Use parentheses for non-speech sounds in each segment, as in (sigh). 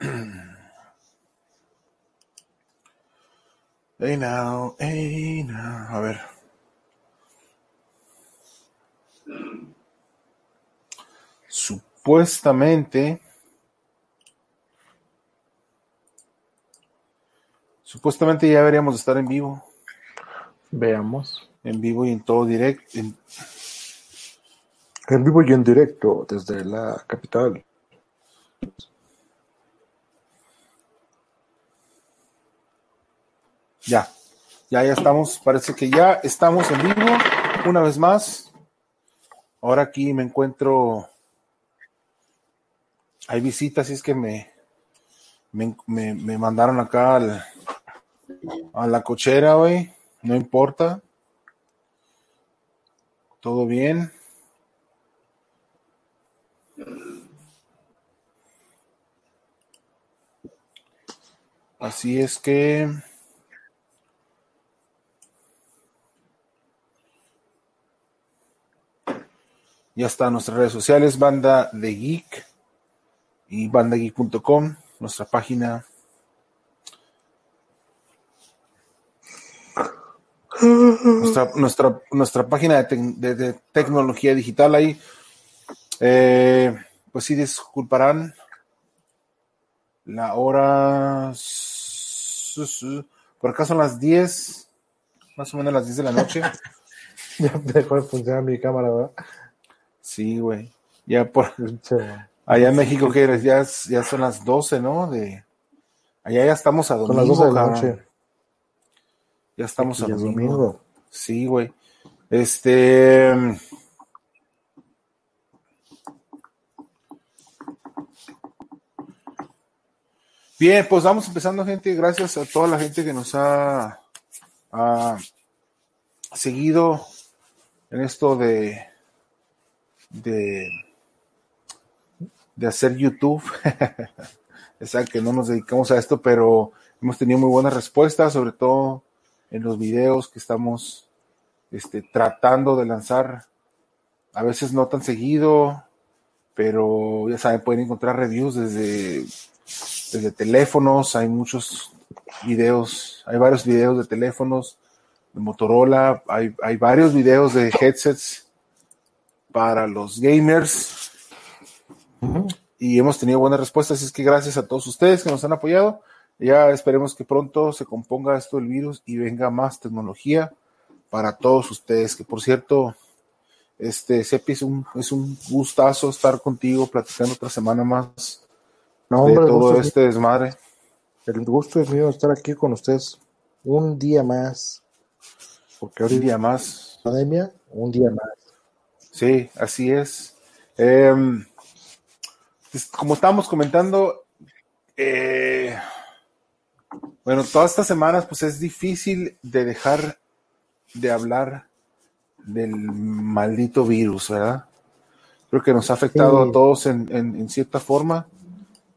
(clears throat) Hey now, hey now. A ver. Supuestamente. Supuestamente ya deberíamos estar en vivo. Veamos. En vivo y en todo directo. En, En vivo y en directo desde la capital. Ya. Ya, ya estamos. Parece que ya estamos en vivo. Una vez más. Ahora aquí me encuentro. Hay visitas, y es que me, me, me- me mandaron acá al- a la cochera, güey. No importa. Todo bien. Así es que. Ya está nuestras redes sociales, Banda de Geek y bandageek.com, nuestra página. Nuestra, nuestra, nuestra página de, tec- de- de tecnología digital ahí. Eh, pues sí, disculparán la hora. Por acá son las 10, más o menos las 10 de la noche. (laughs) Ya dejó de funcionar mi cámara, ¿verdad? Sí, güey. Ya por. (laughs) Allá en México, que eres? Ya, ya son las 12, ¿no? De, allá ya estamos a Son domingo. las 12 de la noche. Ya estamos a domingo. domingo. Sí, güey. Este. Bien, pues vamos empezando, gente. Gracias a toda la gente que nos ha, ha seguido en esto de, de, de hacer YouTube. (laughs) ya saben que no nos dedicamos a esto, pero hemos tenido muy buenas respuestas, sobre todo en los videos que estamos este, tratando de lanzar. A veces no tan seguido, pero ya saben, pueden encontrar reviews desde, desde teléfonos. Hay muchos videos, hay varios videos de teléfonos de Motorola, hay, hay varios videos de headsets para los gamers y hemos tenido buenas respuestas. Así es que gracias a todos ustedes que nos han apoyado. Ya esperemos que pronto se componga esto del virus y venga más tecnología para todos ustedes. Que por cierto, este Sepi es un, es un gustazo estar contigo platicando otra semana más No, de hombre, todo es, este desmadre. el gusto es mío estar aquí con ustedes un día más. Porque Un ahorita día más. pandemia, un día más. Sí, así es. Em, pues, como estábamos comentando, eh, bueno, todas estas semanas, pues es difícil de dejar de hablar del maldito virus, ¿verdad? Creo que nos ha afectado Sí. a todos en, en- en cierta forma.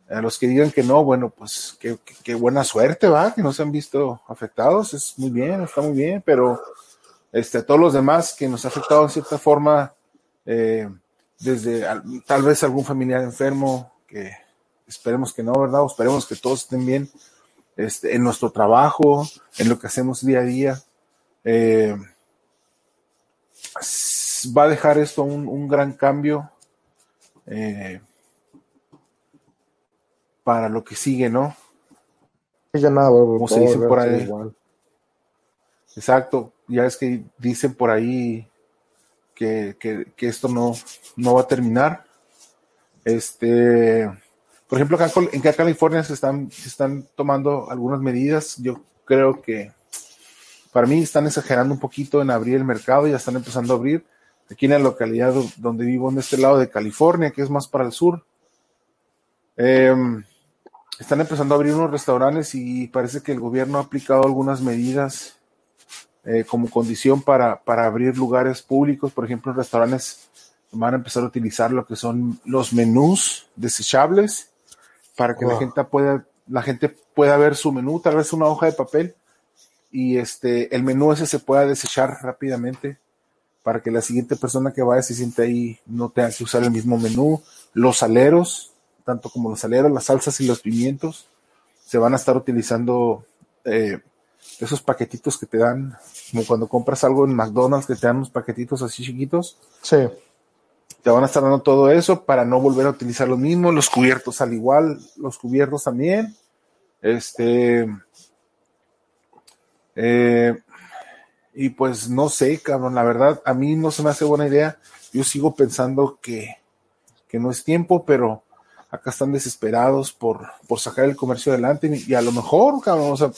A los que digan que no, bueno, pues qué, qué- qué buena suerte, ¿va? Que no se han visto afectados, es muy bien, está muy bien, pero este, a todos los demás que nos ha afectado en cierta forma, eh, desde al- tal vez algún familiar enfermo, que esperemos que no, ¿verdad? O esperemos que todos estén bien este, en nuestro trabajo, en lo que hacemos día a día. Eh, va a dejar esto un, un gran cambio eh, para lo que sigue, ¿no? Ya nada, Como se dice por ahí. igual. Exacto, ya es que dicen por ahí que, que- que esto no, no va a terminar. Este, por ejemplo, acá en California se están, se están tomando algunas medidas. Yo creo que para mí están exagerando un poquito en abrir el mercado, ya están empezando a abrir. Aquí en la localidad do- donde vivo, en este lado de California, que es más para el sur. Em, están empezando a abrir unos restaurantes y parece que el gobierno ha aplicado algunas medidas eh, como condición para, para abrir lugares públicos, por ejemplo, restaurantes van a empezar a utilizar lo que son los menús desechables para que la gente pueda la gente pueda ver su menú, tal vez una hoja de papel y este el menú ese se pueda desechar rápidamente para que la siguiente persona que vaya se siente ahí no tenga que usar el mismo menú. Los aleros, tanto como los aleros, las salsas y los pimientos, se van a estar utilizando eh, esos paquetitos que te dan, como cuando compras algo en McDonald's, que te dan unos paquetitos así chiquitos Sí. te van a estar dando todo eso para no volver a utilizar lo mismo, los cubiertos al igual, los cubiertos también. Este. eh, y pues no sé, cabrón, la verdad, a mí no se me hace buena idea. Yo sigo pensando que, que no es tiempo, pero acá están desesperados por, por sacar el comercio adelante. Y a lo mejor,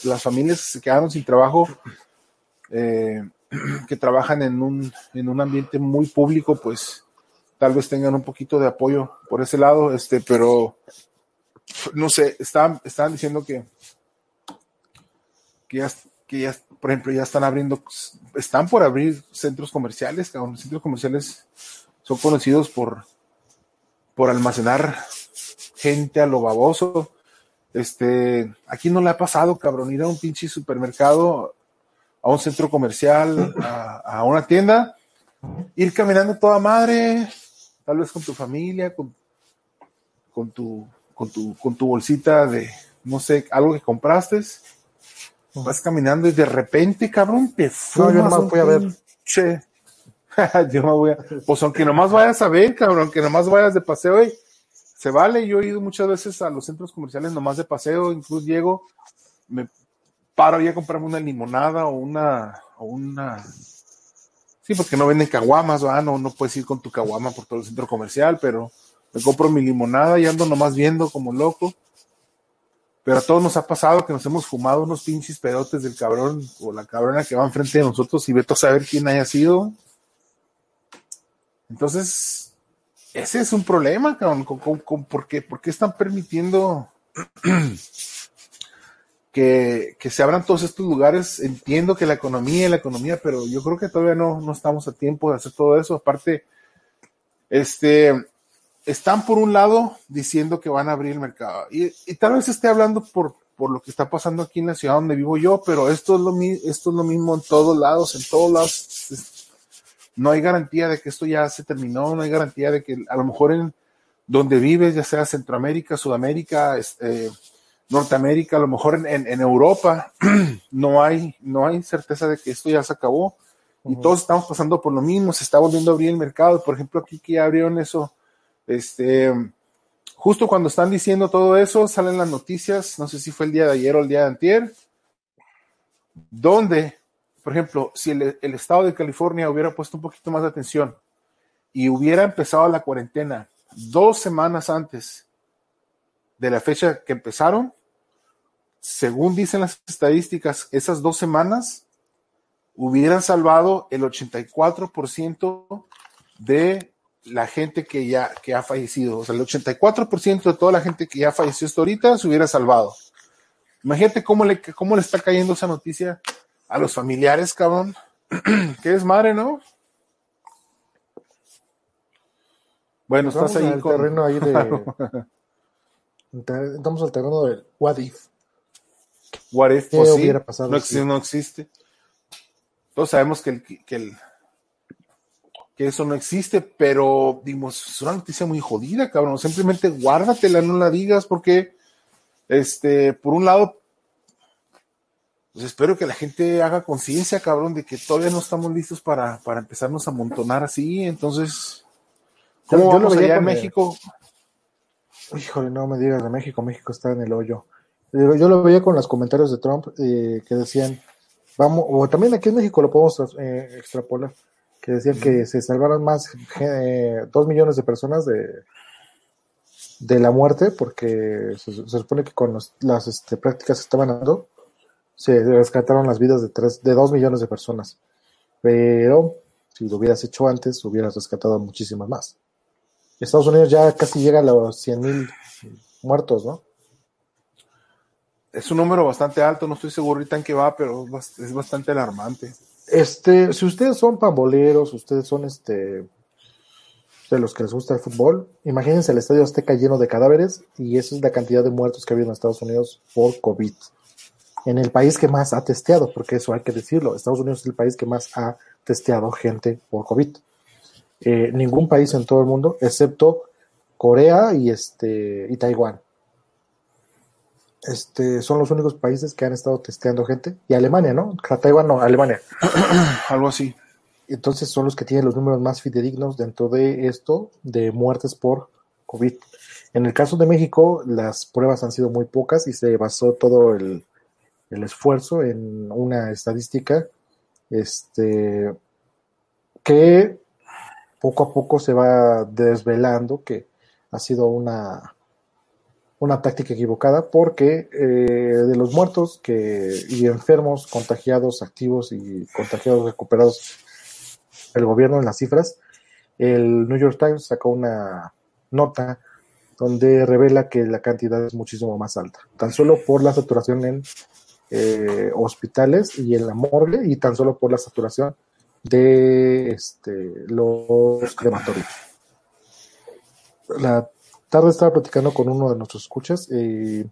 las familias que se quedaron sin trabajo, eh, (clears throat) que trabajan en un, en un ambiente muy público, pues tal vez tengan un poquito de apoyo por ese lado, este, pero no sé, estaban, estaban diciendo que, que ya, que ya, por ejemplo, ya están abriendo, están por abrir centros comerciales, cabrón. Centros comerciales son conocidos por, por almacenar gente a lo baboso. Este, aquí no le ha pasado, cabrón, ir a un pinche supermercado, a un centro comercial, a, a una tienda, ir caminando toda madre, tal vez con tu familia, con, con tu, con tu, con tu bolsita de, no sé, algo que compraste, vas caminando y de repente, cabrón, te fumas yo nomás voy a ver. pinche- (laughs) yo me voy a, pues aunque nomás vayas a ver, cabrón, aunque nomás vayas de paseo, y se vale, yo he ido muchas veces a los centros comerciales nomás de paseo, incluso llego, me paro ya a comprarme una limonada o una, sí, porque no venden caguamas. No, no puedes ir con tu caguama por todo el centro comercial, pero me compro mi limonada y ando nomás viendo como loco. Pero a todos nos ha pasado que nos hemos fumado unos pinches pedotes del cabrón o la cabrona que va enfrente de nosotros y veto a saber quién haya sido. Entonces, ese es un problema, cabrón. Con, con- ¿por, qué, están permitiendo (clears throat) que, que se abran todos estos lugares? Entiendo que la economía, la economía, pero yo creo que todavía no, no estamos a tiempo de hacer todo eso. Aparte, este, están por un lado diciendo que van a abrir el mercado. Y, tal vez esté hablando por, por lo que está pasando aquí en la ciudad donde vivo yo, pero esto es lo, esto es lo mismo en todos lados, en todos lados. No hay garantía de que esto ya se terminó, no hay garantía de que a lo mejor en donde vives, ya sea Centroamérica, Sudamérica, este, Norteamérica, a lo mejor en, en- en Europa, (clears throat) no hay, no hay certeza de que esto ya se acabó. Y todos estamos pasando por lo mismo, se está volviendo a abrir el mercado. Por ejemplo, aquí que ya abrieron eso, este, justo cuando están diciendo todo eso, salen las noticias, no sé si fue el día de ayer o el día de antier, donde, por ejemplo, si el, estado de California hubiera puesto un poquito más de atención y hubiera empezado la cuarentena dos semanas antes de la fecha que empezaron, según dicen las estadísticas, esas dos semanas hubieran salvado el 84% de la gente que ya que ha fallecido. O sea, el 84% de toda la gente que ya falleció hasta ahorita se hubiera salvado. Imagínate cómo le, cómo le está cayendo esa noticia a los familiares, cabrón. que es madre, ¿no? Bueno, Estamos estás en ahí el con... terreno ahí de. (laughs) Estamos al terreno del what if. What if, ¿Qué pues sí, pasado no, existe, no existe. Todos sabemos que, el, que, el- que eso no existe, pero dimos, es una noticia muy jodida, cabrón. Simplemente guárdatela, no la digas, porque, este, por un lado, pues espero que la gente haga conciencia, cabrón, de que todavía no estamos listos para, para empezarnos a amontonar así. Entonces, ¿cómo Yo- vamos veía allá el- México? Híjole, no me digas de México. México está en el hoyo. Yo lo veía con los comentarios de Trump eh, que decían, vamos, o también aquí en México lo podemos eh, extrapolar, que decían que se salvaron más eh, dos millones de personas de, de la muerte, porque se, se supone que con los- las este, prácticas que estaban dando, se rescataron las vidas de, tres, de dos millones de personas. Pero si lo hubieras hecho antes, hubieras rescatado muchísimas más. Estados Unidos ya casi llega a los 100 mil muertos, ¿no? es un número bastante alto, no estoy seguro ahorita en qué va, pero es bastante alarmante. Este, si ustedes son pamboleros, ustedes son este de los que les gusta el fútbol, imagínense el estadio Azteca lleno de cadáveres y esa es la cantidad de muertos que ha habido en Estados Unidos por COVID. En el país que más ha testeado, porque eso hay que decirlo, Estados Unidos es el país que más ha testeado gente por COVID. Eh, ningún país en todo el mundo, excepto Corea y este y Taiwán. Este, son los únicos países que han estado testeando gente. Y Alemania, ¿no? Taiwán no, Alemania. (clears throat) Algo así. Entonces son los que tienen los números más fidedignos dentro de esto de muertes por COVID. En el caso de México, las pruebas han sido muy pocas y se basó todo el, el esfuerzo en una estadística este, que poco a poco se va desvelando que ha sido una una táctica equivocada porque eh, de los muertos que, y enfermos contagiados activos y contagiados recuperados, el gobierno en las cifras, el New York Times sacó una nota donde revela que la cantidad es muchísimo más alta, tan solo por la saturación en eh, hospitales y en la morgue y tan solo por la saturación de este, los crematorios. La tarde estaba platicando con uno de nuestros escuchas y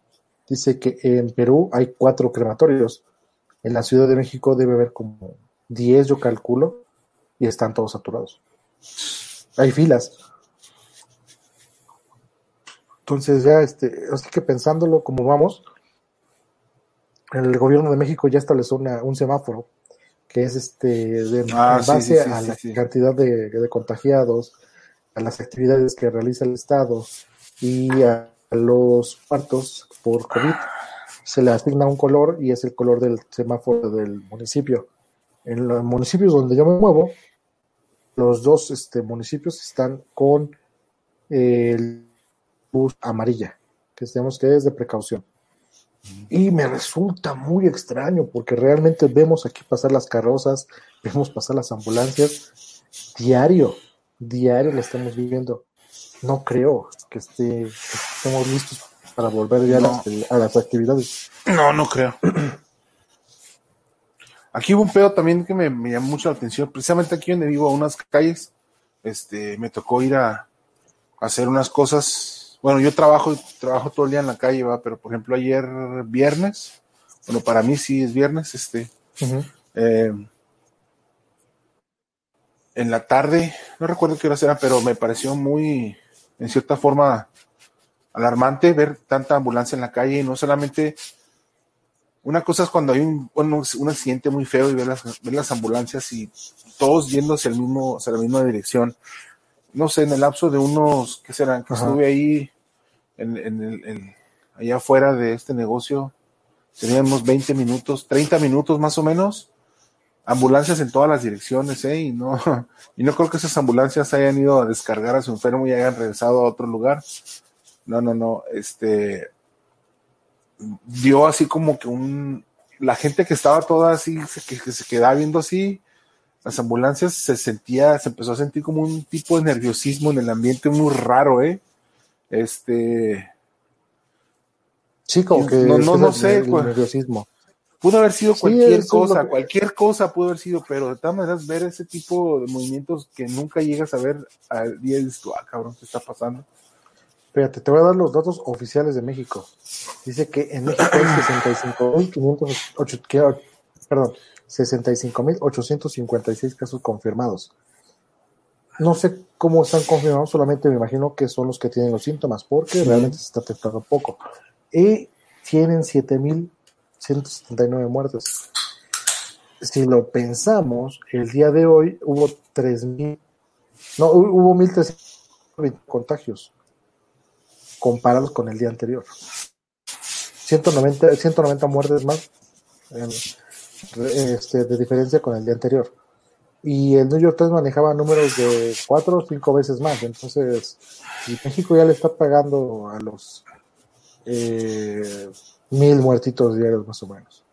dice que en Perú hay cuatro crematorios. En la Ciudad de México debe haber como 10, yo calculo, y están todos saturados. Hay filas. Entonces ya, este, así que pensándolo como vamos, el gobierno de México ya estableció un semáforo que es este de, ah, en base a la cantidad de, de, contagiados, a las actividades que realiza el Estado y a los partos por COVID se le asigna un color y es el color del semáforo del municipio. En los municipios donde yo me muevo, los dos este, municipios están con el bus amarilla, que sabemos que es de precaución. Y me resulta muy extraño porque realmente vemos aquí pasar las carrozas, vemos pasar las ambulancias diario, diario lo estamos viviendo no creo que, esté, estemos listos para volver ya a, las, actividades. No, no creo. (clears throat) Aquí hubo un pedo también que me, llamó mucho la atención. Precisamente aquí donde vivo, a unas calles, este, me tocó ir a, hacer unas cosas. Bueno, yo trabajo, trabajo todo el día en la calle, va, pero por ejemplo ayer viernes, bueno, para mí sí es viernes, este, eh, en la tarde, no recuerdo qué hora era, pero me pareció muy, en cierta forma alarmante ver tanta ambulancia en la calle y no solamente una cosa es cuando hay un, un, accidente muy feo y ver las, ver las ambulancias y todos yendo hacia, el mismo, hacia la misma dirección. No sé, en el lapso de unos, ¿qué serán? Que estuve ahí en, en el, allá afuera de este negocio, teníamos 20 minutos, 30 minutos más o menos, ambulancias en todas las direcciones, ¿eh? Y no, (laughs) y no creo que esas ambulancias hayan ido a descargar a su enfermo y hayan regresado a otro lugar. No, no, no. Este dio así como que un la gente que estaba toda así, que, que se quedaba viendo así, las ambulancias se sentía, se empezó a sentir como un tipo de nerviosismo en el ambiente muy raro, ¿eh? Este. Chico, que no, no, no sé, pues. nerviosismo. Pudo haber sido cualquier cosa, cualquier cosa pudo haber sido, pero de todas maneras ver ese tipo de movimientos que nunca llegas a ver al día y dices ah, cabrón, ¿qué está pasando? Espérate, te voy a dar los datos oficiales de México. Dice que en México hay 65.500, perdón, 65.856 casos confirmados. No sé cómo están confirmados, solamente me imagino que son los que tienen los síntomas, porque realmente se está testando poco. Y tienen 7.000 179 muertes. Si lo pensamos, el día de hoy hubo 3.000, no, hubo 1.320 contagios comparados con el día anterior. 190, 190 muertes más este, de diferencia con el día anterior. Y el New York Times manejaba números de 4 o 5 veces más. Entonces, México ya le está pagando a los eh, mil muertitos diarios más o menos.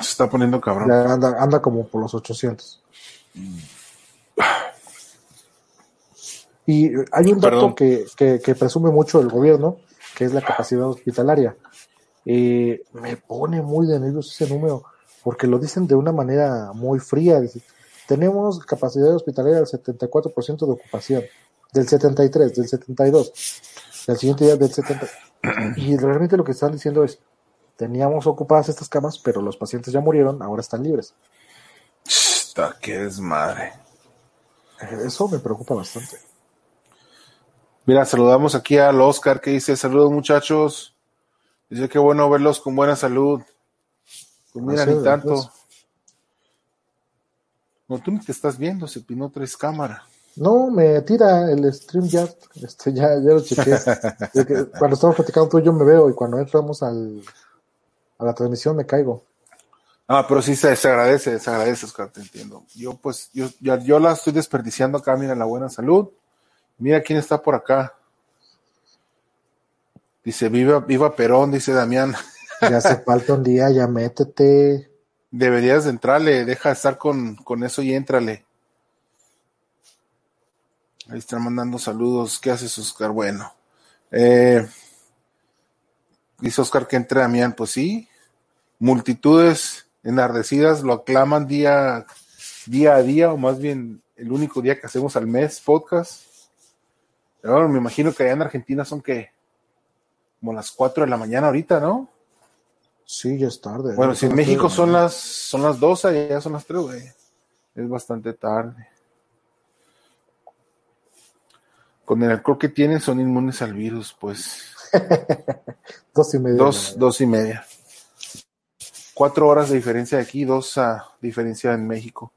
Se está poniendo cabrón. anda, anda como por los 800. Y hay un dato que, que, presume mucho el gobierno, que es la capacidad hospitalaria. eh, me pone muy de nervios ese número, porque lo dicen de una manera muy fría. tenemos capacidad hospitalaria del 74% de ocupación, del 73, del 72, del siguiente día del 70. (clears throat) Y realmente lo que están diciendo es, teníamos ocupadas estas camas, pero los pacientes ya murieron, ahora están libres. Está que desmadre. Eso me preocupa bastante. Mira, saludamos aquí al Oscar que dice, saludos muchachos. Dice que bueno verlos con buena salud. Pues mira, ni tanto. No, tú ni te estás viendo, se pinó tres cámaras. No, me tira el stream ya, este, ya, ya lo chequé. (laughs) cuando estamos platicando tú y yo me veo y cuando entramos al, a la transmisión me caigo. Ah, pero sí se, agradece, se agradece, Oscar, te entiendo. Yo pues, yo, yo, yo la estoy desperdiciando acá, mira, la buena salud. Mira quién está por acá. Dice, viva, viva Perón, dice Damián. Ya hace falta un día, ya métete. Deberías de entrarle, deja de estar con, con eso y éntrale. Ahí están mandando saludos. ¿Qué haces, Oscar? Bueno. Eh, dice Oscar que entre Damián. Pues sí. Multitudes enardecidas lo aclaman día, día a día, o más bien el único día que hacemos al mes podcast. Ahora me imagino que allá en Argentina son que como las 4 de la mañana ahorita, ¿no? Sí, ya es tarde. Bueno, si en México son las son las 12, ya son las 3, güey. Es bastante tarde. Con el alcohol que tienen son inmunes al virus, pues. (laughs) dos y media. Dos, dos y media. Cuatro horas de diferencia de aquí, dos a diferencia en México.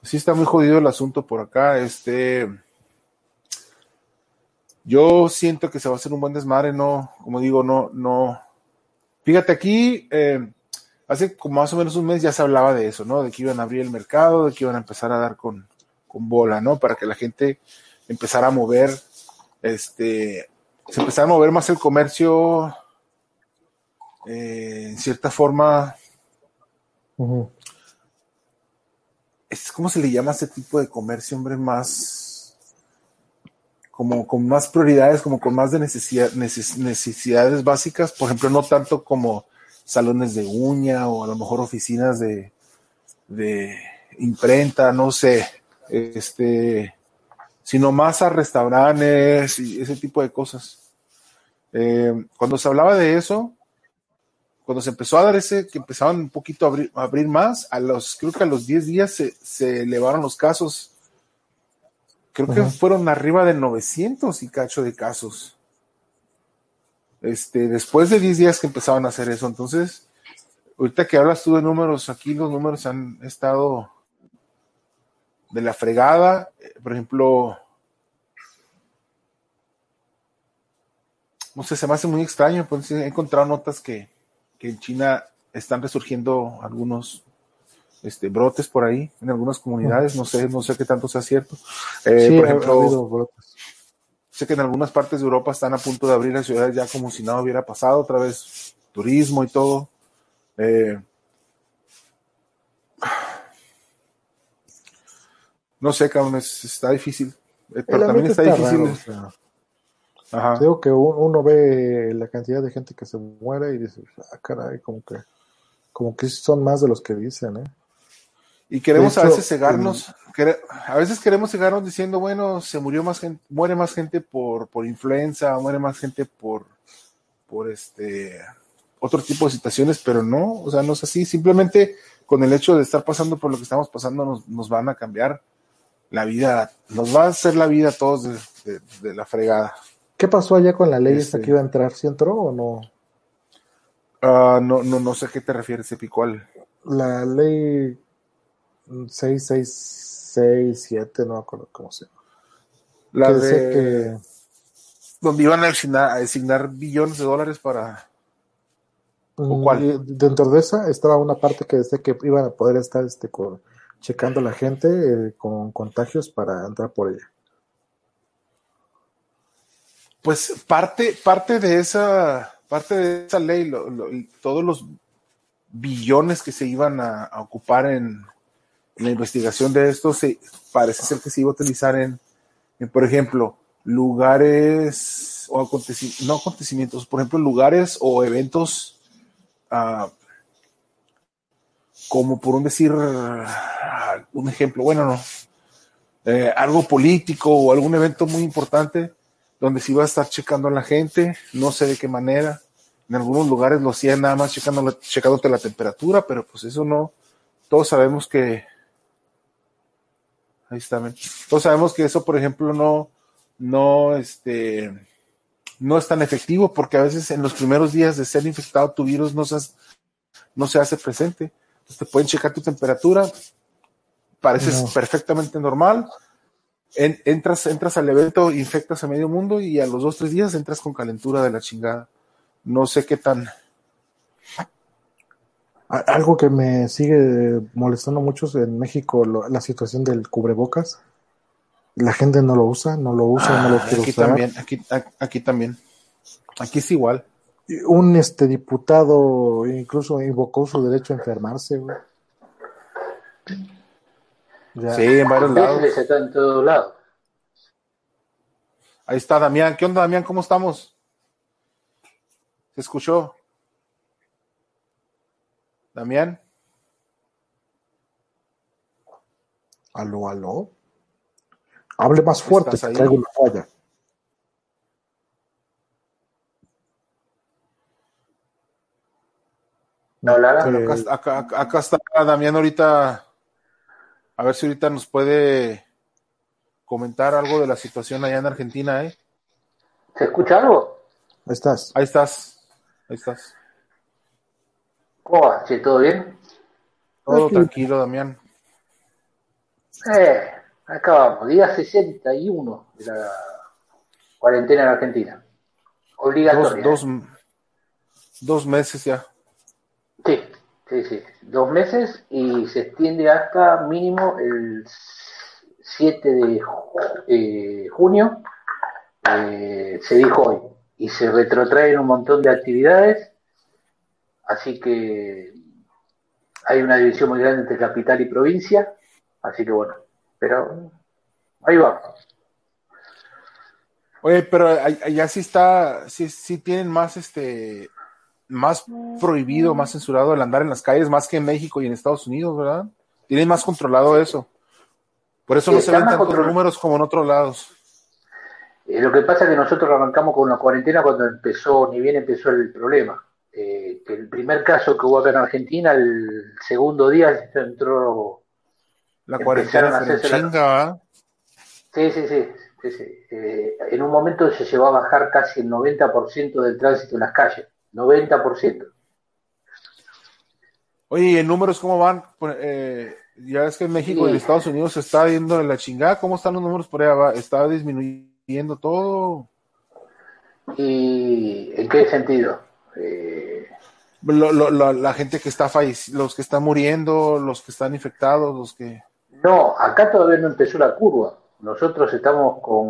Pues sí está muy jodido el asunto por acá. Este yo siento que se va a hacer un buen desmadre, no, como digo, no, no. Fíjate aquí, eh, hace como más o menos un mes ya se hablaba de eso, ¿no? De que iban a abrir el mercado, de que iban a empezar a dar con, con bola, ¿no? Para que la gente empezara a mover, este, se empezara a mover más el comercio, eh, en cierta forma. ¿Cómo se le llama a ese tipo de comercio, hombre? Más como con más prioridades, como con más de necesidad, necesidades básicas, por ejemplo, no tanto como salones de uña o a lo mejor oficinas de, de imprenta, no sé, este, sino más a restaurantes y ese tipo de cosas. Eh, cuando se hablaba de eso, cuando se empezó a dar ese, que empezaban un poquito a abrir, abrir más, a los, creo que a los 10 días se, se elevaron los casos creo que fueron arriba de 900 y cacho de casos. Este, después de 10 días que empezaban a hacer eso. Entonces, ahorita que hablas tú de números, aquí los números han estado de la fregada. Por ejemplo, no sé, se me hace muy extraño. Pues, he encontrado notas que, que en China están resurgiendo algunos este, brotes por ahí en algunas comunidades, no sé, no sé qué tanto sea cierto. Eh, por ejemplo, sé que en algunas partes de Europa están a punto de abrir las ciudades ya como si nada hubiera pasado, otra vez turismo y todo. Eh, no sé, cabrón, está difícil. Eh, pero también está, difícil. Ajá. Digo que uno ve la cantidad de gente que se muere y dice, ah, caray, como que, como que son más de los que dicen, ¿eh? Y queremos a veces cegarnos, a veces queremos cegarnos diciendo, bueno, se murió más gente, muere más gente por, por influenza, muere más gente por, por este, otro tipo de situaciones, pero no, o sea, no es así. Simplemente con el hecho de estar pasando por lo que estamos pasando nos, nos van a cambiar la vida, nos va a hacer la vida a todos de, la fregada. ¿Qué pasó allá con la ley esta este que iba a entrar? ¿Sí entró o no? Ah, no, no, no sé a qué te refieres, Epicual. La ley 666, no me acuerdo cómo se llama. La de donde iban a asignar, billones de dólares para ¿O mm, cuál? Dentro de esa estaba una parte que decía que iban a poder estar este checando a la gente eh, con contagios para entrar por ella. Pues parte, parte de esa, parte de esa ley, todos los billones que se iban a ocupar en, la investigación de esto se, parece ser que se iba a utilizar en, por ejemplo, lugares o acontecimientos, no acontecimientos, por ejemplo, lugares o eventos ah, como por un decir, un ejemplo, bueno, no, eh, algo político o algún evento muy importante donde se iba a estar checando a la gente, no sé de qué manera. En algunos lugares lo hacían nada más checando, checándote la temperatura, pero pues eso no, todos sabemos que, ahí está, todos sabemos que eso, por ejemplo, no, no, este, no es tan efectivo porque a veces en los primeros días de ser infectado tu virus no se, no se hace presente. Entonces te pueden checar tu temperatura, pareces perfectamente normal, entras, entras al evento, infectas a medio mundo y a los dos, tres días entras con calentura de la chingada. No sé qué tan. Algo que me sigue molestando mucho es en México la situación del cubrebocas. La gente no lo usa, no lo usa, no lo ah, quiere aquí También, aquí, aquí también. Aquí es igual. Un este diputado incluso invocó su derecho a enfermarse, Sí, en varios lados. Está en todos lados. Ahí está Damián. ¿Qué onda, Damián? ¿Cómo estamos? ¿Se escuchó? Damián. Aló, aló. Hable más fuerte, que traigo una falla. No, acá, acá, está Damián ahorita. A ver si ahorita nos puede comentar algo de la situación allá en Argentina, ¿eh? ¿Se escucha algo? Ahí estás. Ahí estás. Ahí estás. ¿Cómo va? ¿Todo bien? Todo tranquilo, Damián. Eh, acabamos, día 61 de la cuarentena en Argentina. Obligatoria. Dos, dos, meses ya. Sí, sí, sí. Dos meses y se extiende hasta mínimo el 7 de eh, junio. Eh, se dijo hoy. Y se retrotraen un montón de actividades. Así que hay una división muy grande entre capital y provincia. Así que bueno, pero ahí va. Oye, pero allá sí está, sí, sí tienen más este, más prohibido, más censurado el andar en las calles, más que en México y en Estados Unidos, ¿verdad? Tienen más controlado eso. Por eso no se ven tantos números como en otros lados. Eh, lo que pasa es que nosotros arrancamos con una cuarentena cuando empezó, ni bien empezó el problema. Eh, que el primer caso que hubo acá en Argentina, el segundo día entró la cuarentena se chinga, Sí, sí, sí. Eh, en un momento se llevó a bajar casi el 90% del tránsito en las calles. 90%. Oye, ¿y en números cómo van? Eh, ya es que en México y en Estados Unidos se está viendo en la chingada. ¿Cómo están los números por allá? ¿Está disminuyendo todo? ¿Y en qué sentido? Eh, la gente que está los que están muriendo, los que están infectados, los que... No, acá todavía no empezó la curva. Nosotros estamos con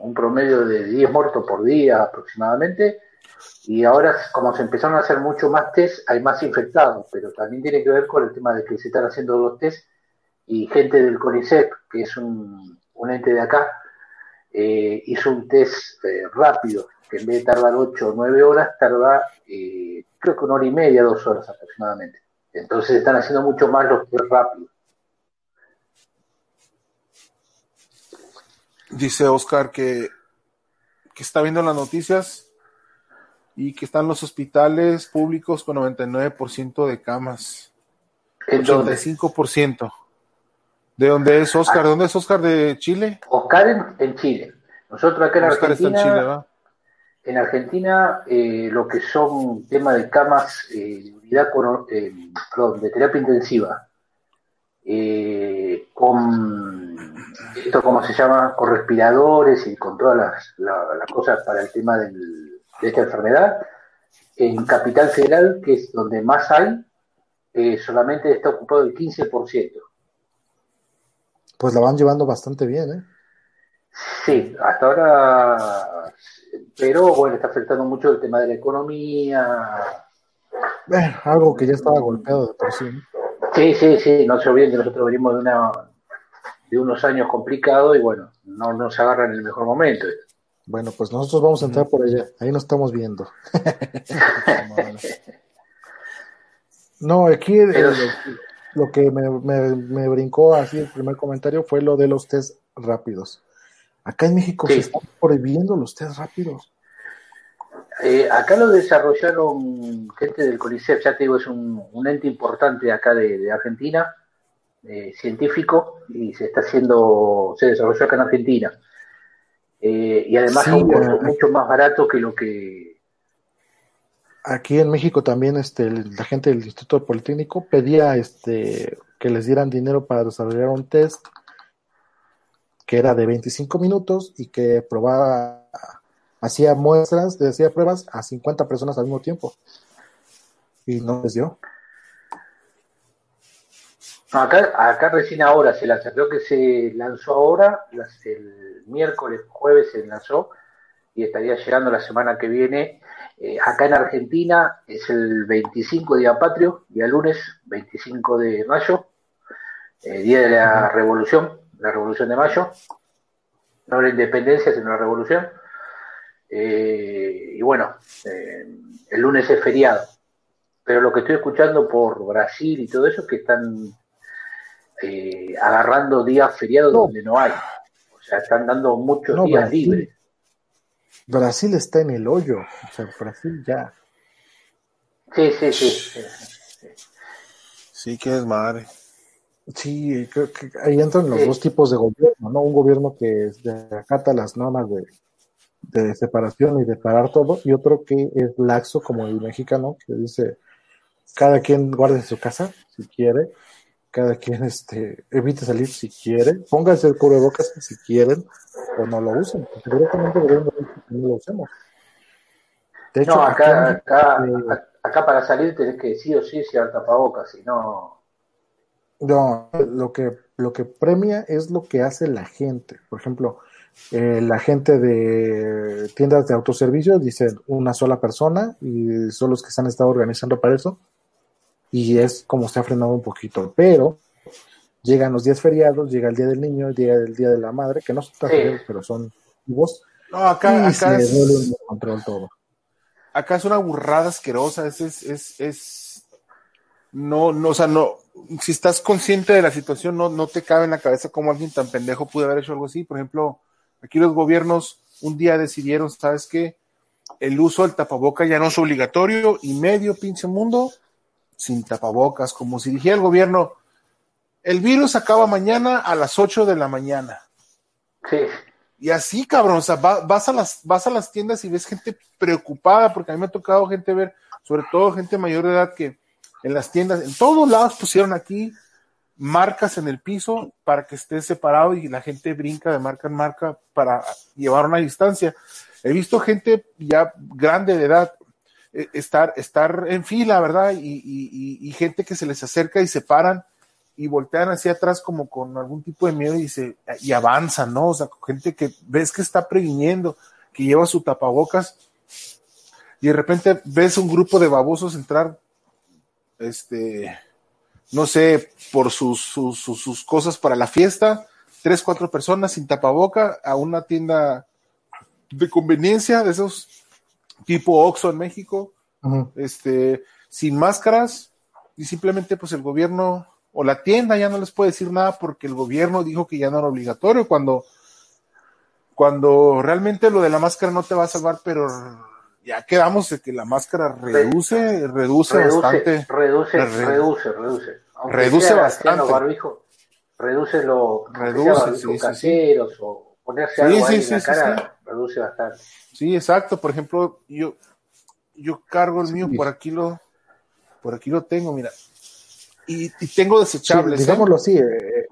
un promedio de 10 muertos por día aproximadamente y ahora como se empezaron a hacer mucho más test, hay más infectados, pero también tiene que ver con el tema de que se están haciendo los test y gente del CONICET, que es un, ente de acá, eh, hizo un test eh, rápido, que en vez de tardar 8 o 9 horas, tarda eh, creo que una hora y media, dos horas aproximadamente. Entonces están haciendo mucho más los test rápidos. Dice Oscar que, que está viendo las noticias y que están los hospitales públicos con 99% de camas. ¿En 85%. ¿De dónde es Oscar? ¿Dónde es Oscar? ¿De Chile? Oscar en, Chile. Nosotros acá en Argentina. en, Argentina, eh, lo que son temas de camas eh, de unidad con, eh, de terapia intensiva, con esto cómo se llama, con respiradores y con todas las, cosas para el tema de esta enfermedad. En Capital Federal, que es donde más hay, solamente está ocupado el 15%. Pues la van llevando bastante bien, ¿eh? Sí, hasta ahora, pero bueno, está afectando mucho el tema de la economía. algo que ya estaba golpeado de por sí. Sí, sí, sí, no se olviden que nosotros venimos de una de unos años complicados y bueno, no nos agarran en el mejor momento. Bueno, pues nosotros vamos a entrar por allá, ahí nos estamos viendo. (laughs) No, aquí el- el- lo que me, me- me brincó así el primer comentario fue lo de los test rápidos. Acá en México Sí. se están prohibiendo los test rápidos. Eh, acá lo desarrollaron gente del CONICET, ya te digo, es un, un ente importante acá de, de Argentina, eh, científico, y se está haciendo, se desarrolló acá en Argentina. Eh, y además Sí, costo eh, mucho más barato que lo que... Aquí en México también este, la gente del Instituto Politécnico pedía este, que les dieran dinero para desarrollar un test que era de 25 minutos y que probaba, hacía muestras, hacía pruebas a 50 personas al mismo tiempo. Y no les dio. Acá, acá recién ahora se lanza, creo que se lanzó ahora, las- el miércoles, jueves se lanzó y estaría llegando la semana que viene. Eh, acá en Argentina es el 25 Día Patrio, día lunes 25 de mayo, eh, Día de la Revolución, la Revolución de Mayo, no la independencia, sino la Revolución. Eh, y bueno, eh, el lunes es feriado. Pero lo que estoy escuchando por Brasil y todo eso es que están eh, agarrando días feriados No. donde no hay. O sea, están dando muchos No, días Brasil. libres. Brasil está en el hoyo. O sea, Brasil ya. Sí, sí, sí. sí, sí. Sí, que es madre. Sí, creo que ahí entran los Sí. dos tipos de gobierno, ¿no? Un gobierno que acata las normas de, de separación y de parar todo, y otro que es laxo, como el mexicano, que dice, cada quien guarde su casa, si quiere, cada quien este, evite salir si quiere, pónganse el cubrebocas si quieren, o no lo usen, porque directamente el gobierno no lo usemos. De hecho, No, acá, acá, eh, acá para salir tenés que sí o sí llevar tapabocas, si no. No, lo que, lo que premia es lo que hace la gente. Por ejemplo, eh, la gente de tiendas de autoservicio dicen una sola persona y son los que se han estado organizando para eso. Y es como se ha frenado un poquito. Pero llegan los días feriados, llega el día del niño, llega el día de la madre, que no son tan Sí. feriados, pero son vivos. No, acá, y acá, se es, control todo. acá es una burrada asquerosa. Es, es, es, es- no, no, o sea, no, si estás consciente de la situación, no, no te cabe en la cabeza cómo alguien tan pendejo pudo haber hecho algo así. Por ejemplo, aquí los gobiernos un día decidieron, ¿sabes qué? El uso del tapaboca ya no es obligatorio y medio pinche mundo sin tapabocas, como si dijera el gobierno, el virus acaba mañana a las 8 de la mañana. Sí, Y así, cabrón, o sea, va- vas, a las, vas a las tiendas y ves gente preocupada, porque a mí me ha tocado gente ver, sobre todo gente mayor de edad, que en las tiendas, en todos lados pusieron aquí marcas en el piso para que esté separado y la gente brinca de marca en marca para llevar una distancia. He visto gente ya grande de edad eh, estar, estar en fila, ¿verdad? Y, y- gente que se les acerca y se paran y voltean hacia atrás como con algún tipo de miedo y se y avanzan, ¿no? O sea, gente que ves que está previniendo, que lleva su tapabocas y de repente ves un grupo de babosos entrar, este, no sé, por sus, sus, sus, sus cosas para la fiesta, tres, cuatro personas sin tapaboca a una tienda de conveniencia de esos tipo Oxxo en México, este, sin máscaras y simplemente pues el gobierno o la tienda ya no les puede decir nada porque el gobierno dijo que ya no era obligatorio cuando cuando realmente lo de la máscara no te va a salvar, pero ya quedamos de que la máscara reduce, reduce, bastante. reduce, Re- reduce, reduce. Aunque reduce sea- bastante. barbijos, reduce los aunque Reduce, sí, caseros o ponerse Sí, algo sí, ahí sí, en la sí, cara, reduce bastante. Sí, exacto. Por ejemplo, yo, yo cargo el mío, Sí. por aquí lo, por aquí lo tengo, mira. Y, y tengo Sí, desechables. ¿eh? digámoslo así, eh,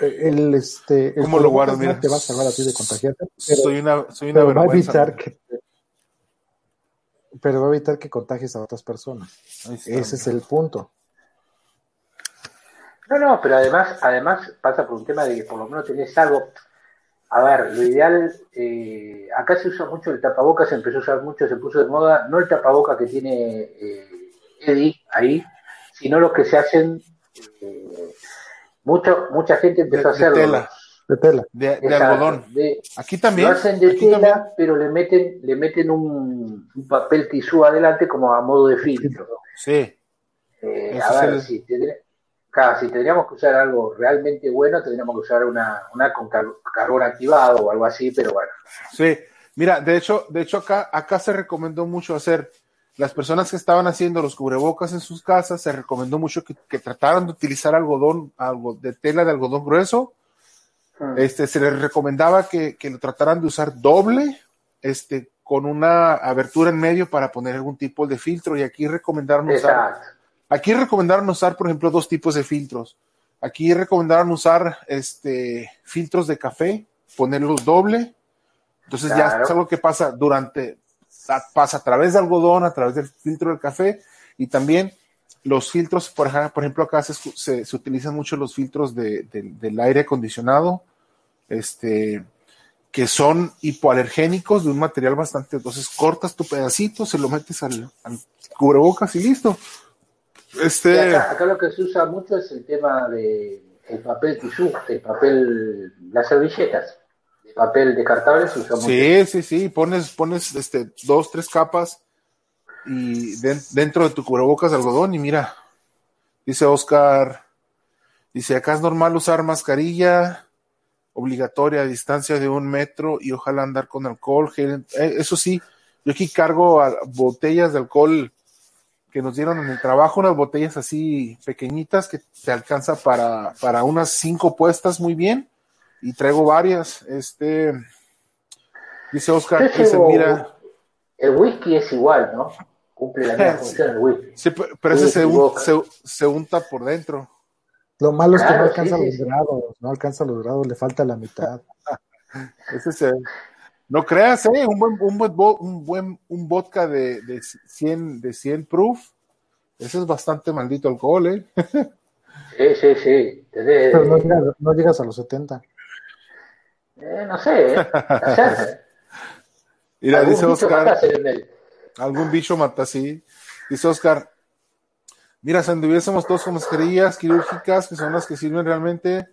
eh, el, este, el ¿Cómo lo guardo? Mira. te va a salvar a ti de contagiarte, soy una, soy una pero va a vergüenza. evitar que pero va a evitar que contagies a otras personas. Ese es el punto. No, no, pero además, además pasa por un tema de que por lo menos tenés algo. A ver, lo ideal, eh, acá se usa mucho el tapabocas, se empezó a usar mucho, se puso de moda, no el tapaboca que tiene eh, Eddie ahí, sino los que se hacen, eh, mucho, mucha gente empezó a De- hacerlo. Tela. De tela. De, algodón. de- Aquí lo también. hacen de aquí también. tela, pero le meten, le meten un, un papel tisú adelante como a modo de filtro. Sí, Eh, a ver, si, tendríamos que usar algo realmente bueno, tendríamos que usar una, una con carbón activado o algo así, pero bueno. Sí, mira, de hecho, de hecho acá, acá se recomendó mucho hacer las personas que estaban haciendo los cubrebocas en sus casas, se recomendó mucho que, trataran de utilizar algodón, algo de tela de algodón grueso. Ah. Este, se les recomendaba que, lo trataran de usar doble, este, con una abertura en medio para poner algún tipo de filtro. Y aquí recomendaron usar, aquí recomendaron usar, por ejemplo, dos tipos de filtros. Aquí recomendaron usar este filtros de café, ponerlos doble. Entonces ya es algo que pasa durante, pasa a través de algodón, a través del filtro del café y también los filtros, por, ejemplo, acá se, se, utilizan mucho los filtros de, del aire acondicionado, este, que son hipoalergénicos de un material bastante, entonces cortas tu pedacito, se lo metes al, cubrebocas y listo. Este... Acá, lo que se usa mucho es el tema de el papel tisú, el papel, las servilletas papel descartable se usa Sí, sí, sí, pones, pones este, dos, tres capas y dentro de tu cubrebocas de algodón y mira, dice Oscar, dice acá es normal usar mascarilla obligatoria a distancia de un metro y ojalá andar con alcohol, gel. Eh, eso sí, yo aquí cargo botellas de alcohol que nos dieron en el trabajo, unas botellas así pequeñitas que te alcanza para, para unas cinco puestas muy bien y traigo varias. Este dice Oscar, mira. El whisky es igual, ¿no? Cumple la misma función el. Sí, pero ese se, se, unta por dentro. Lo malo es que no alcanza los grados, no alcanza los grados, le falta la mitad. (laughs) ese se, no creas, ¿eh? Un buen, un buen, un buen un vodka de, de 100, de 100 proof. Ese es bastante maldito alcohol, ¿eh? (laughs) Sí, sí, sí. Pero no llegas, no llegas a los 70. Eh, no sé, ¿eh? (laughs) Mira, dice Oscar. Algún bicho mata, sí. Dice Oscar. Mira, si anduviésemos todos con mascarillas quirúrgicas, que son las que sirven realmente,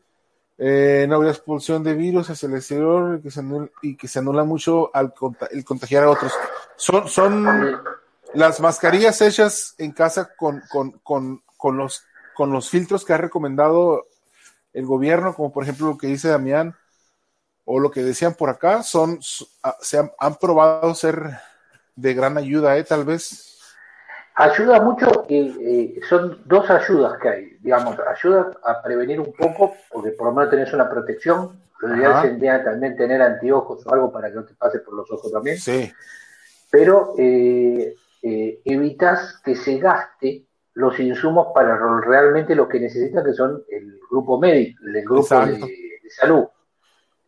eh, no habría expulsión de virus hacia el exterior y que se anula, y que se anula mucho al el contagiar a otros. Son, son las mascarillas hechas en casa con, con, con, con, los, con los filtros que ha recomendado el gobierno, como por ejemplo lo que dice Damián, o lo que decían por acá, son, se han, probado ser de gran ayuda, ¿eh? Tal vez. Ayuda mucho, y son dos ayudas que hay, digamos, ayuda a prevenir un poco, porque por lo menos tenés una protección, lo ideal sería también tener anteojos o algo para que no te pase por los ojos también. Sí. Pero eh, eh, evitas que se gaste los insumos para realmente lo que necesitan, que son el grupo médico, el grupo de salud.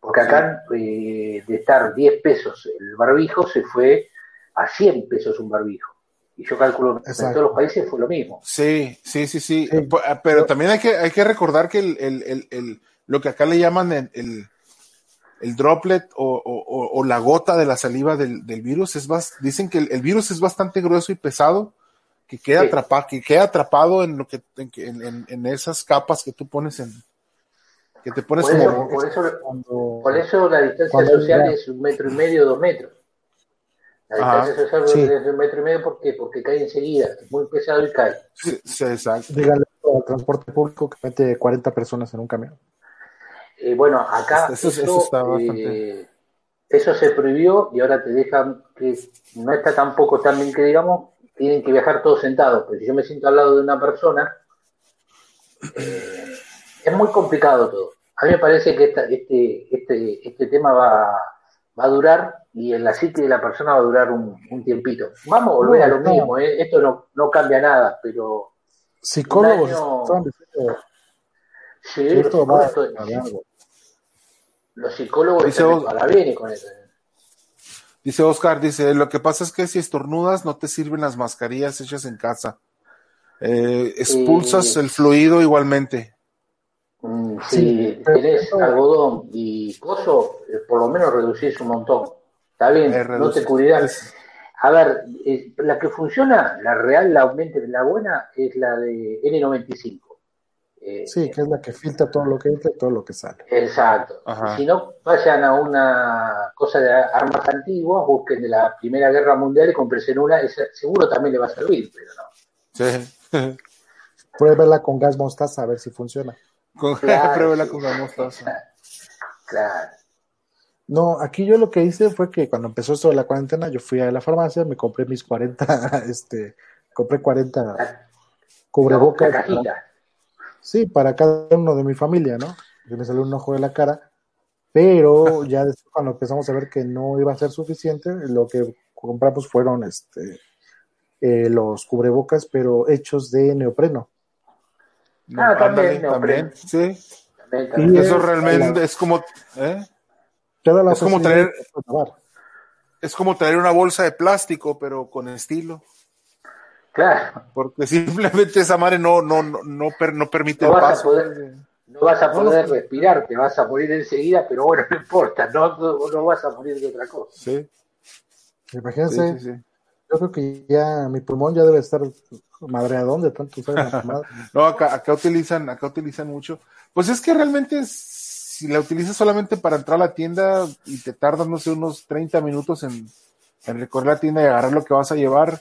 Porque acá eh, de estar 10 pesos el barbijo se fue a 100 pesos un barbijo. Y yo calculo que en todos los países fue lo mismo. Sí, sí, sí, sí. Ah, pero también hay que, hay que recordar que el, el, el, lo que acá le llaman el, el droplet o, o, la gota de la saliva del, del virus es más, dicen que el, virus es bastante grueso y pesado, que queda atrapado, que queda atrapado en lo que, en, en, esas capas que tú pones en, que te pones por como... por, eso, por eso la distancia social es un metro y medio, dos metros. La distancia un metro y medio, ¿por qué? Porque cae enseguida, es muy pesado y cae. Sí, exacto. Dígale al transporte público que mete 40 personas en un camión. Eh, bueno, acá eso, eh, eso, se prohibió y ahora te dejan que no está tampoco tan bien que digamos, tienen que viajar todos sentados, pero si yo me siento al lado de una persona, eh, es muy complicado todo. A mí me parece que este, este, este tema va, va a durar y en la psique de la persona va a durar un, tiempito. Vamos a volver a lo mismo, ¿eh? esto no, no cambia nada, pero... Psicólogos sí, los psicólogos dice están bien con eso. ¿eh? Dice Oscar, dice, lo que pasa es que si estornudas no te sirven las mascarillas hechas en casa. Eh, expulsas el fluido igualmente. Mm, si tenés algodón y coso, eh, por lo menos reducís un montón. Está bien, no te cuidas. A ver, eh, la que funciona, la real, la aumenta, la buena, es la de N95. Eh, sí, que es la que filtra todo lo que entra y todo lo que sale. Exacto. Si no, vayan a una cosa de armas antiguas, busquen de la Primera Guerra Mundial y compren una, seguro también le va a servir, pero no. Sí. (laughs) pruébela con gas mostaza a ver si funciona. Con, (laughs) Claro, pruébela sí. con la mostaza. (laughs) Claro. No, aquí yo lo que hice fue que cuando empezó esto de la cuarentena, yo fui a la farmacia, me compré mis 40, (laughs) este, compré 40 La cubrebocas. cajita. Sí, para cada uno de mi familia, ¿no? Que me salió un ojo de la cara, pero (laughs) ya después cuando empezamos a ver que no iba a ser suficiente, lo que compramos fueron este eh, los cubrebocas, pero hechos de neopreno. No, Ah, también, ándale, neopreno. también, sí. También, también. Y Eso es- realmente es como, ¿eh? Te da la Es como traer- es como traer una bolsa de plástico, pero con estilo. Claro. Porque (laughs) simplemente esa madre no, no, no, no, per- no permite No el vas a paso. poder- No vas a poder respirar, te vas a morir enseguida, pero bueno, (laughs) no importa, no, no, no vas a morir de otra cosa. Sí, sí, Imagínense, sí, sí. yo creo que ya mi pulmón ya debe estar madreadón de tanto usar esa (laughs) madre. No, acá, acá utilizan, acá utilizan mucho. Pues es que realmente si la utilizas solamente para entrar a la tienda y te tardan, no sé, unos 30 minutos en, en recorrer la tienda y agarrar lo que vas a llevar,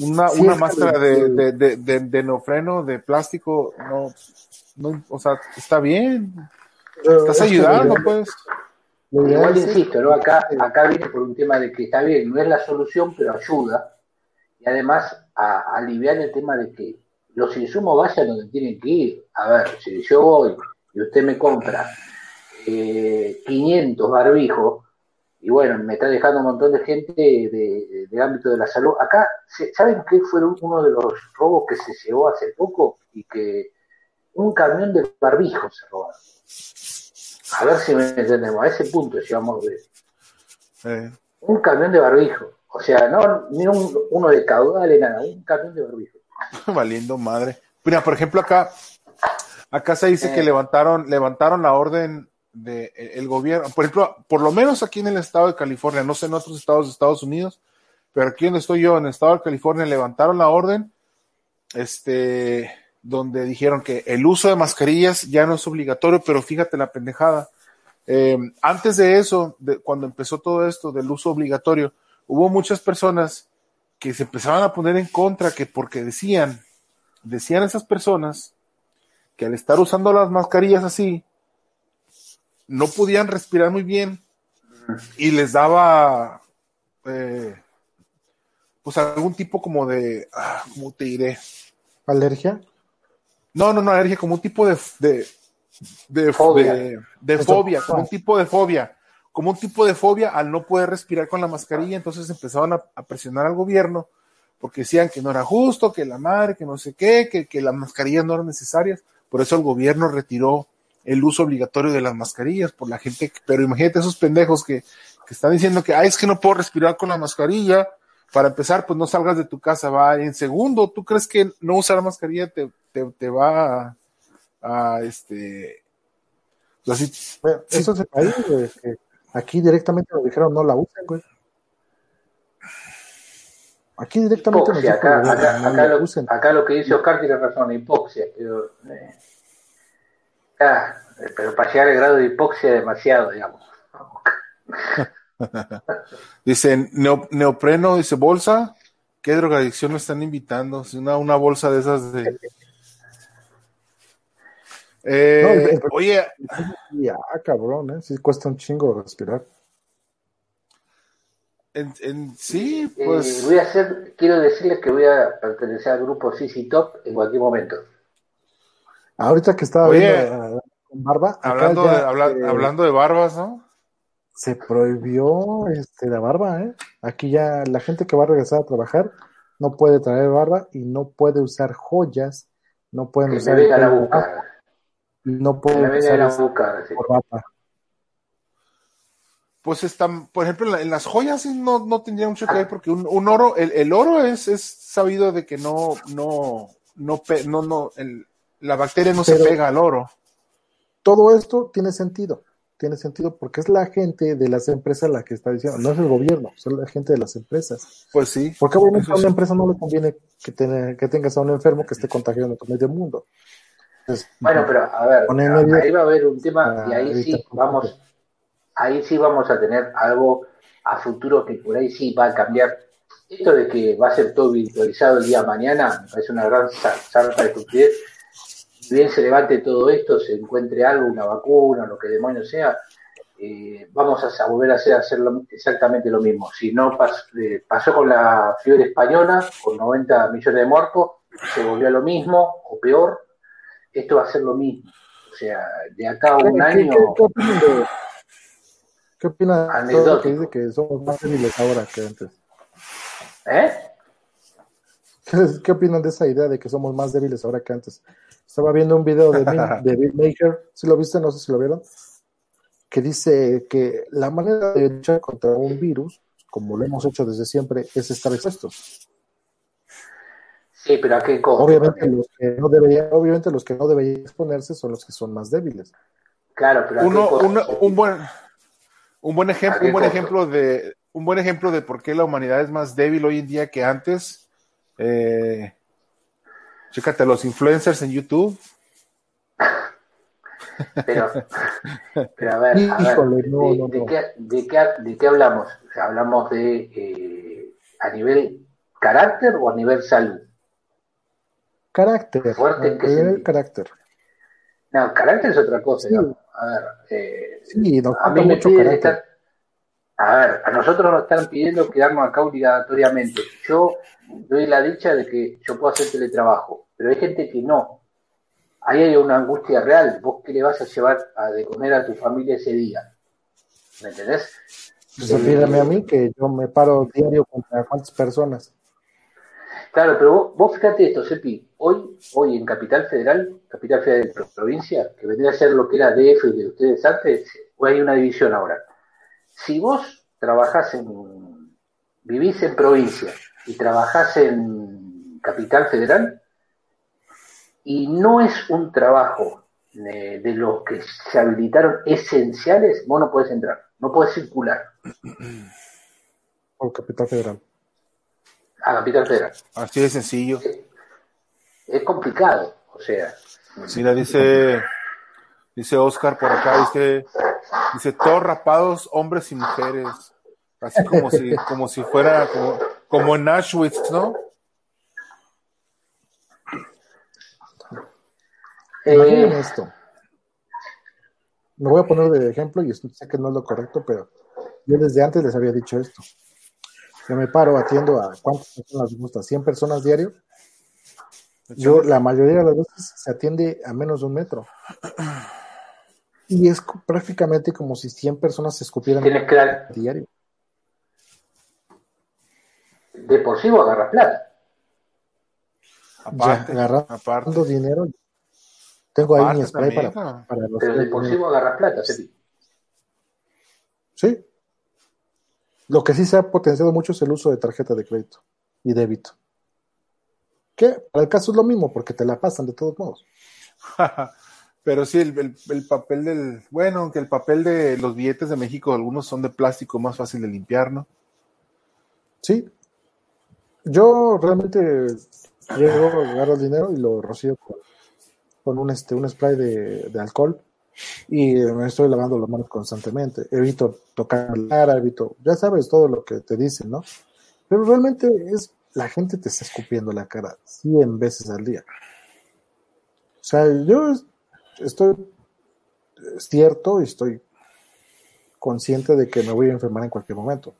una, Sí, una máscara de, de, de, de, de neofreno, de plástico, no, no, o sea, está bien. Pero Estás ayudando, lo pues. lo Igual es- insisto, ¿no? Acá, acá viene por un tema de que está bien, no es la solución, pero ayuda. Y además a, a aliviar el tema de que los insumos vayan donde tienen que ir. A ver, si yo voy y usted me compra eh, 500 barbijos, y bueno, me está dejando un montón de gente de, de- ámbito de la salud. Acá, ¿se- ¿saben qué fue uno de los robos que se llevó hace poco? Y que un camión de barbijos se robaron. A ver si me entendemos, a ese punto llegamos de Eh, un camión de barbijo. O sea, no ni un- uno de caudales, nada, un camión de barbijo. (laughs) valiendo madre. Mira, por ejemplo, acá, acá se dice Eh. que levantaron, levantaron la orden de eh, el gobierno, por ejemplo, por lo menos aquí en el estado de California, no sé en otros estados de Estados Unidos, pero aquí donde estoy yo, en el estado de California, levantaron la orden, este, donde dijeron que el uso de mascarillas ya no es obligatorio, pero fíjate la pendejada. Eh, antes de eso, de, cuando empezó todo esto del uso obligatorio, hubo muchas personas que se empezaban a poner en contra, que porque decían, decían esas personas que al estar usando las mascarillas así, no podían respirar muy bien y les daba, eh, pues algún tipo como de, ah, ¿cómo te diré? ¿Alergia? No, no, no, alergia, como un tipo de, de, de, Fobia. de- de Eso- fobia, como un tipo de fobia, como un tipo de fobia al no poder respirar con la mascarilla, entonces empezaban a, a presionar al gobierno porque decían que no era justo, que la madre, que no sé qué, que, que las mascarillas no eran necesarias, por eso el gobierno retiró el uso obligatorio de las mascarillas por la gente, pero imagínate esos pendejos que, que están diciendo que, ay, es que no puedo respirar con la mascarilla, para empezar, pues no salgas de tu casa, va. En segundo, ¿tú crees que no usar mascarilla te, te, te va a, a, este, pues así, Bueno, Sí. Eso es el país, güey, que aquí directamente nos dijeron no la usen, güey. Aquí directamente nos Hipoxia, dijo acá, el gobierno, acá, no acá, lo, acá lo que dice Oscar tiene razón, hipoxia, pero, eh, ah, pero para llegar al grado de hipoxia demasiado, digamos. dice, neo- neopreno, dice, bolsa, ¿qué drogadicción me están invitando? Una, una bolsa de esas de... Eh, No, el- el- oye, Y, ah, cabrón, ¿eh? Sí cuesta un chingo respirar. En, en- sí, Eh, pues... voy a hacer, quiero decirles que voy a pertenecer al grupo CC Top en cualquier momento. Ahorita que estaba Oye, viendo ah, con barba, acá hablando, ya, de, habla- eh, hablando de barbas, ¿no? se prohibió este, la barba, ¿eh? Aquí ya la gente que va a regresar a trabajar no puede traer barba y no puede usar joyas, no pueden Que me usar vengan a el pelo, buscar, no me vengan usar este, buscar. sí. corbata. Pues están, por ejemplo, en, la- en las joyas sí no, no tendría mucho que ver porque un, un oro, el, el oro es, es sabido de que no, no, no, no, no, el- la bacteria no se pega al oro. Todo esto tiene sentido, tiene sentido porque es la gente de las empresas la que está diciendo, no es el gobierno, es la gente de las empresas. Pues sí. Porque obviamente a una sí. empresa no le conviene que, tener- que tengas a un enfermo que esté contagiando a medio mundo. Entonces, Bueno, pero a ver, ahí va a haber un tema y ahí sí evitar vamos, ahí sí vamos a tener algo a futuro que por ahí sí va a cambiar esto de que va a ser todo virtualizado el día de mañana, me parece una gran sarta de estupidez. Bien se levante todo esto, se encuentre algo, una vacuna, lo que demonios sea, eh, vamos a, volver a hacer, hacer exactamente lo mismo. Si no eh, pasó con la fiebre española, con 90 millones de muertos, se volvió a lo mismo o peor, esto va a ser lo mismo. O sea, de acá a un año... ¿Qué, opina de todo que dice que somos más débiles ahora que antes? ¿Eh? ¿Qué, opinan de esa idea de que somos más débiles ahora que antes? Estaba viendo un video de, (laughs) de Bill Maker, si lo viste, no sé si lo vieron, que dice que la manera de luchar contra un virus, como lo hemos hecho desde siempre, es estar expuestos. Sí, pero ¿a qué cosa? Obviamente los que no deberían, obviamente los que no deberían exponerse son los que son más débiles. Claro, pero Uno, un buen un buen ejemplo, un buen ejemplo de un buen ejemplo de por qué la humanidad es más débil hoy en día que antes. Eh, chécate los influencers en YouTube pero, pero a ver, de, qué, hablamos? ¿Hablamos de eh, a nivel carácter o a nivel salud? Carácter. Fuerte en nivel carácter. No, carácter es otra cosa. A ver, eh, a mí mucho carácter. a ver, a nosotros nos están pidiendo quedarnos acá obligatoriamente. Yo doy la dicha de que yo puedo hacer teletrabajo, pero hay gente que no ahí hay una angustia real. ¿Vos qué le vas a llevar a de comer a tu familia ese día? ¿Me entendés? Pues a mí que yo me paro diario contra cuántas personas. Claro, pero vos, fíjate esto, Sepi. Hoy, hoy en Capital Federal, Capital Federal de provincia, que vendría a ser lo que era DF de ustedes antes, hoy hay una división ahora. Si vos trabajás en, vivís en provincia y trabajás en Capital Federal, y no es un trabajo de, los que se habilitaron esenciales, vos no puedes entrar, no puedes circular. O Capital Federal. A Capital Federal. Así de sencillo. Es, complicado, o sea. Mira, dice, dice Oscar por acá, dice, dice todos rapados, hombres y mujeres. Así como si, como si fuera como, como en Auschwitz, ¿no? Imaginen eh, esto. Me voy a poner de ejemplo y sé que no es lo correcto, pero yo desde antes les había dicho esto. Yo me paro, atiendo a cuántas personas les gusta, 100 personas diario. Yo la mayoría de las veces se atiende a menos de un metro. Y es prácticamente como si 100 personas se escupieran diario. De por sí agarra plata. Aparte, agarrando dinero, tengo ahí mi spray para, para, los Pero de por sí agarrar plata, ¿sí? Sí. Lo que sí se ha potenciado mucho es el uso de tarjeta de crédito y débito. Que para el caso es lo mismo, porque te la pasan de todos modos. (laughs) Pero sí, el, el, papel del. Bueno, aunque el papel de los billetes de México, algunos son de plástico, más fácil de limpiar, ¿no? Sí. Yo realmente llego, agarro el dinero y lo rocío con con un, este, un spray de, alcohol y me estoy lavando las manos constantemente. Evito tocar la cara, evito, ya sabes todo lo que te dicen, ¿no? Pero realmente es, la gente te está escupiendo la cara 100 veces al día. O sea, yo estoy cierto y estoy consciente de que me voy a enfermar en cualquier momento.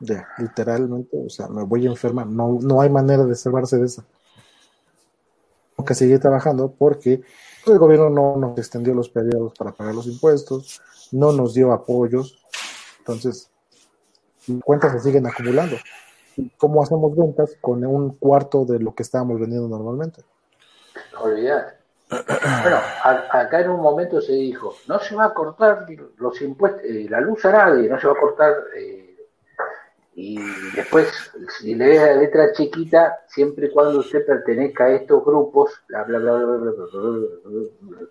Ya, literalmente, o sea, me voy a enfermar. No, no hay manera de salvarse de eso que seguir trabajando porque el gobierno no nos extendió los periodos para pagar los impuestos, no nos dio apoyos, entonces cuentas se siguen acumulando. ¿Cómo hacemos ventas con un cuarto de lo que estábamos vendiendo normalmente? Olvidar. Bueno, acá en un momento se dijo, no se va a cortar los impuestos, eh, la luz a nadie, no se va a cortar eh, y después, si le la letra chiquita, siempre y cuando usted pertenezca a estos grupos, bla, bla, bla, bla, bla, bla,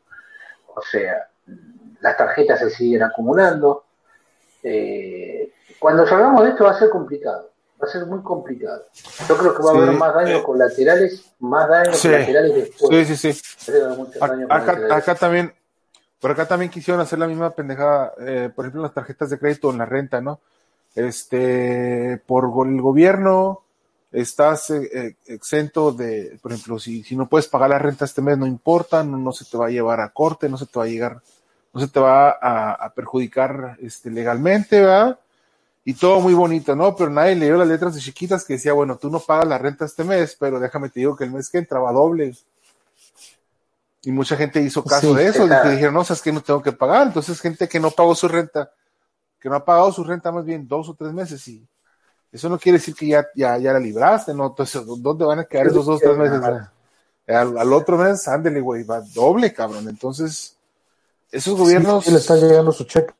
o sea, las tarjetas se siguen acumulando. Eh, cuando salgamos de esto va a ser complicado, va a ser muy complicado. Yo creo que va a haber más daños colaterales, más daños colaterales después. Sí, sí, sí. Acá, acá, también, por acá también quisieron hacer la misma pendejada, eh, por ejemplo, las tarjetas de crédito en la renta, ¿no? Este, por el gobierno, estás eh, eh, exento de, por ejemplo, si, si no puedes pagar la renta este mes, no importa, no, no se te va a llevar a corte, no se te va a llegar, no se te va a, a perjudicar este, legalmente, ¿verdad? Y todo muy bonito, ¿no? Pero nadie leyó las letras de chiquitas que decía, bueno, tú no pagas la renta este mes, pero déjame te digo que el mes que entra va doble. Y mucha gente hizo caso Sí, de eso, y dijeron, no, sabes que no tengo que pagar. Entonces, gente que no pagó su renta, que no ha pagado su renta más bien dos o tres meses, y eso no quiere decir que ya, ya, ya la libraste, ¿no? Entonces, ¿dónde van a quedar esos dos o tres meses? Al, al otro mes, ándele, güey, va doble, cabrón. Entonces, esos gobiernos. Sí, le está llegando su cheque.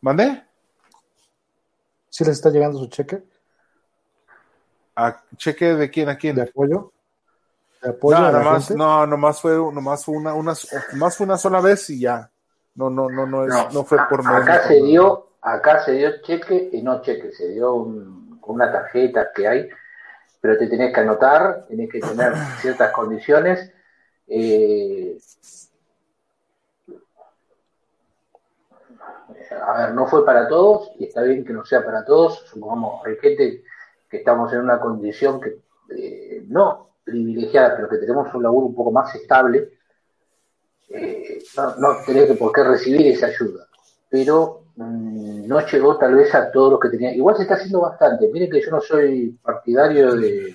¿Mandé? Sí le está llegando su cheque ¿A cheque de quién a quién? de apoyo. De apoyo no, a la nomás, gente. no, nomás fue, nomás fue una, una, nomás fue una sola vez y ya. No, no, no, no, es, no, No, fue por acá mes, se dio, acá se dio cheque y no cheque, se dio un- con una tarjeta que hay, pero te tenés que anotar, tenés que tener (sighs) ciertas condiciones. eh, a ver, no fue para todos y está bien que no sea para todos. Supongamos, hay gente que estamos en una condición que eh, no privilegiada, pero que tenemos un laburo un poco más estable. Eh, no, no tenés que por qué recibir esa ayuda. Pero mm, no llegó tal vez a todos los que tenían. Igual se está haciendo bastante. Miren que yo no soy partidario de,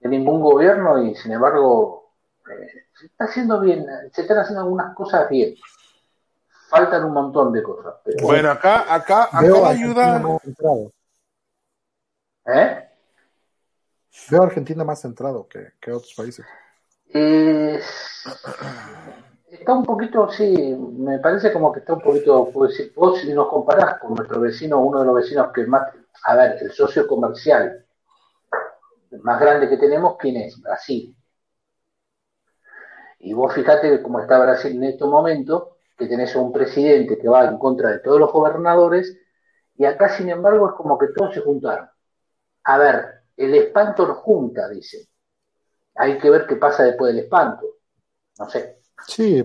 de ningún gobierno y sin embargo eh, se está haciendo bien, se están haciendo algunas cosas bien. Faltan un montón de cosas. Pero, Bueno, acá, acá, acá Veo la ayuda. ¿eh? Veo a Argentina más centrado que, que otros países. Eh, está un poquito, sí, me parece como que está un poquito, pues, vos si nos comparás con nuestro vecino, uno de los vecinos que más, a ver, el socio comercial más grande que tenemos, ¿quién es? Brasil. Y vos fijate cómo está Brasil en estos momentos, que tenés un presidente que va en contra de todos los gobernadores, y acá, sin embargo, es como que todos se juntaron. A ver, el espanto nos junta, dicen. Hay que ver qué pasa después del espanto. No sé. Sí.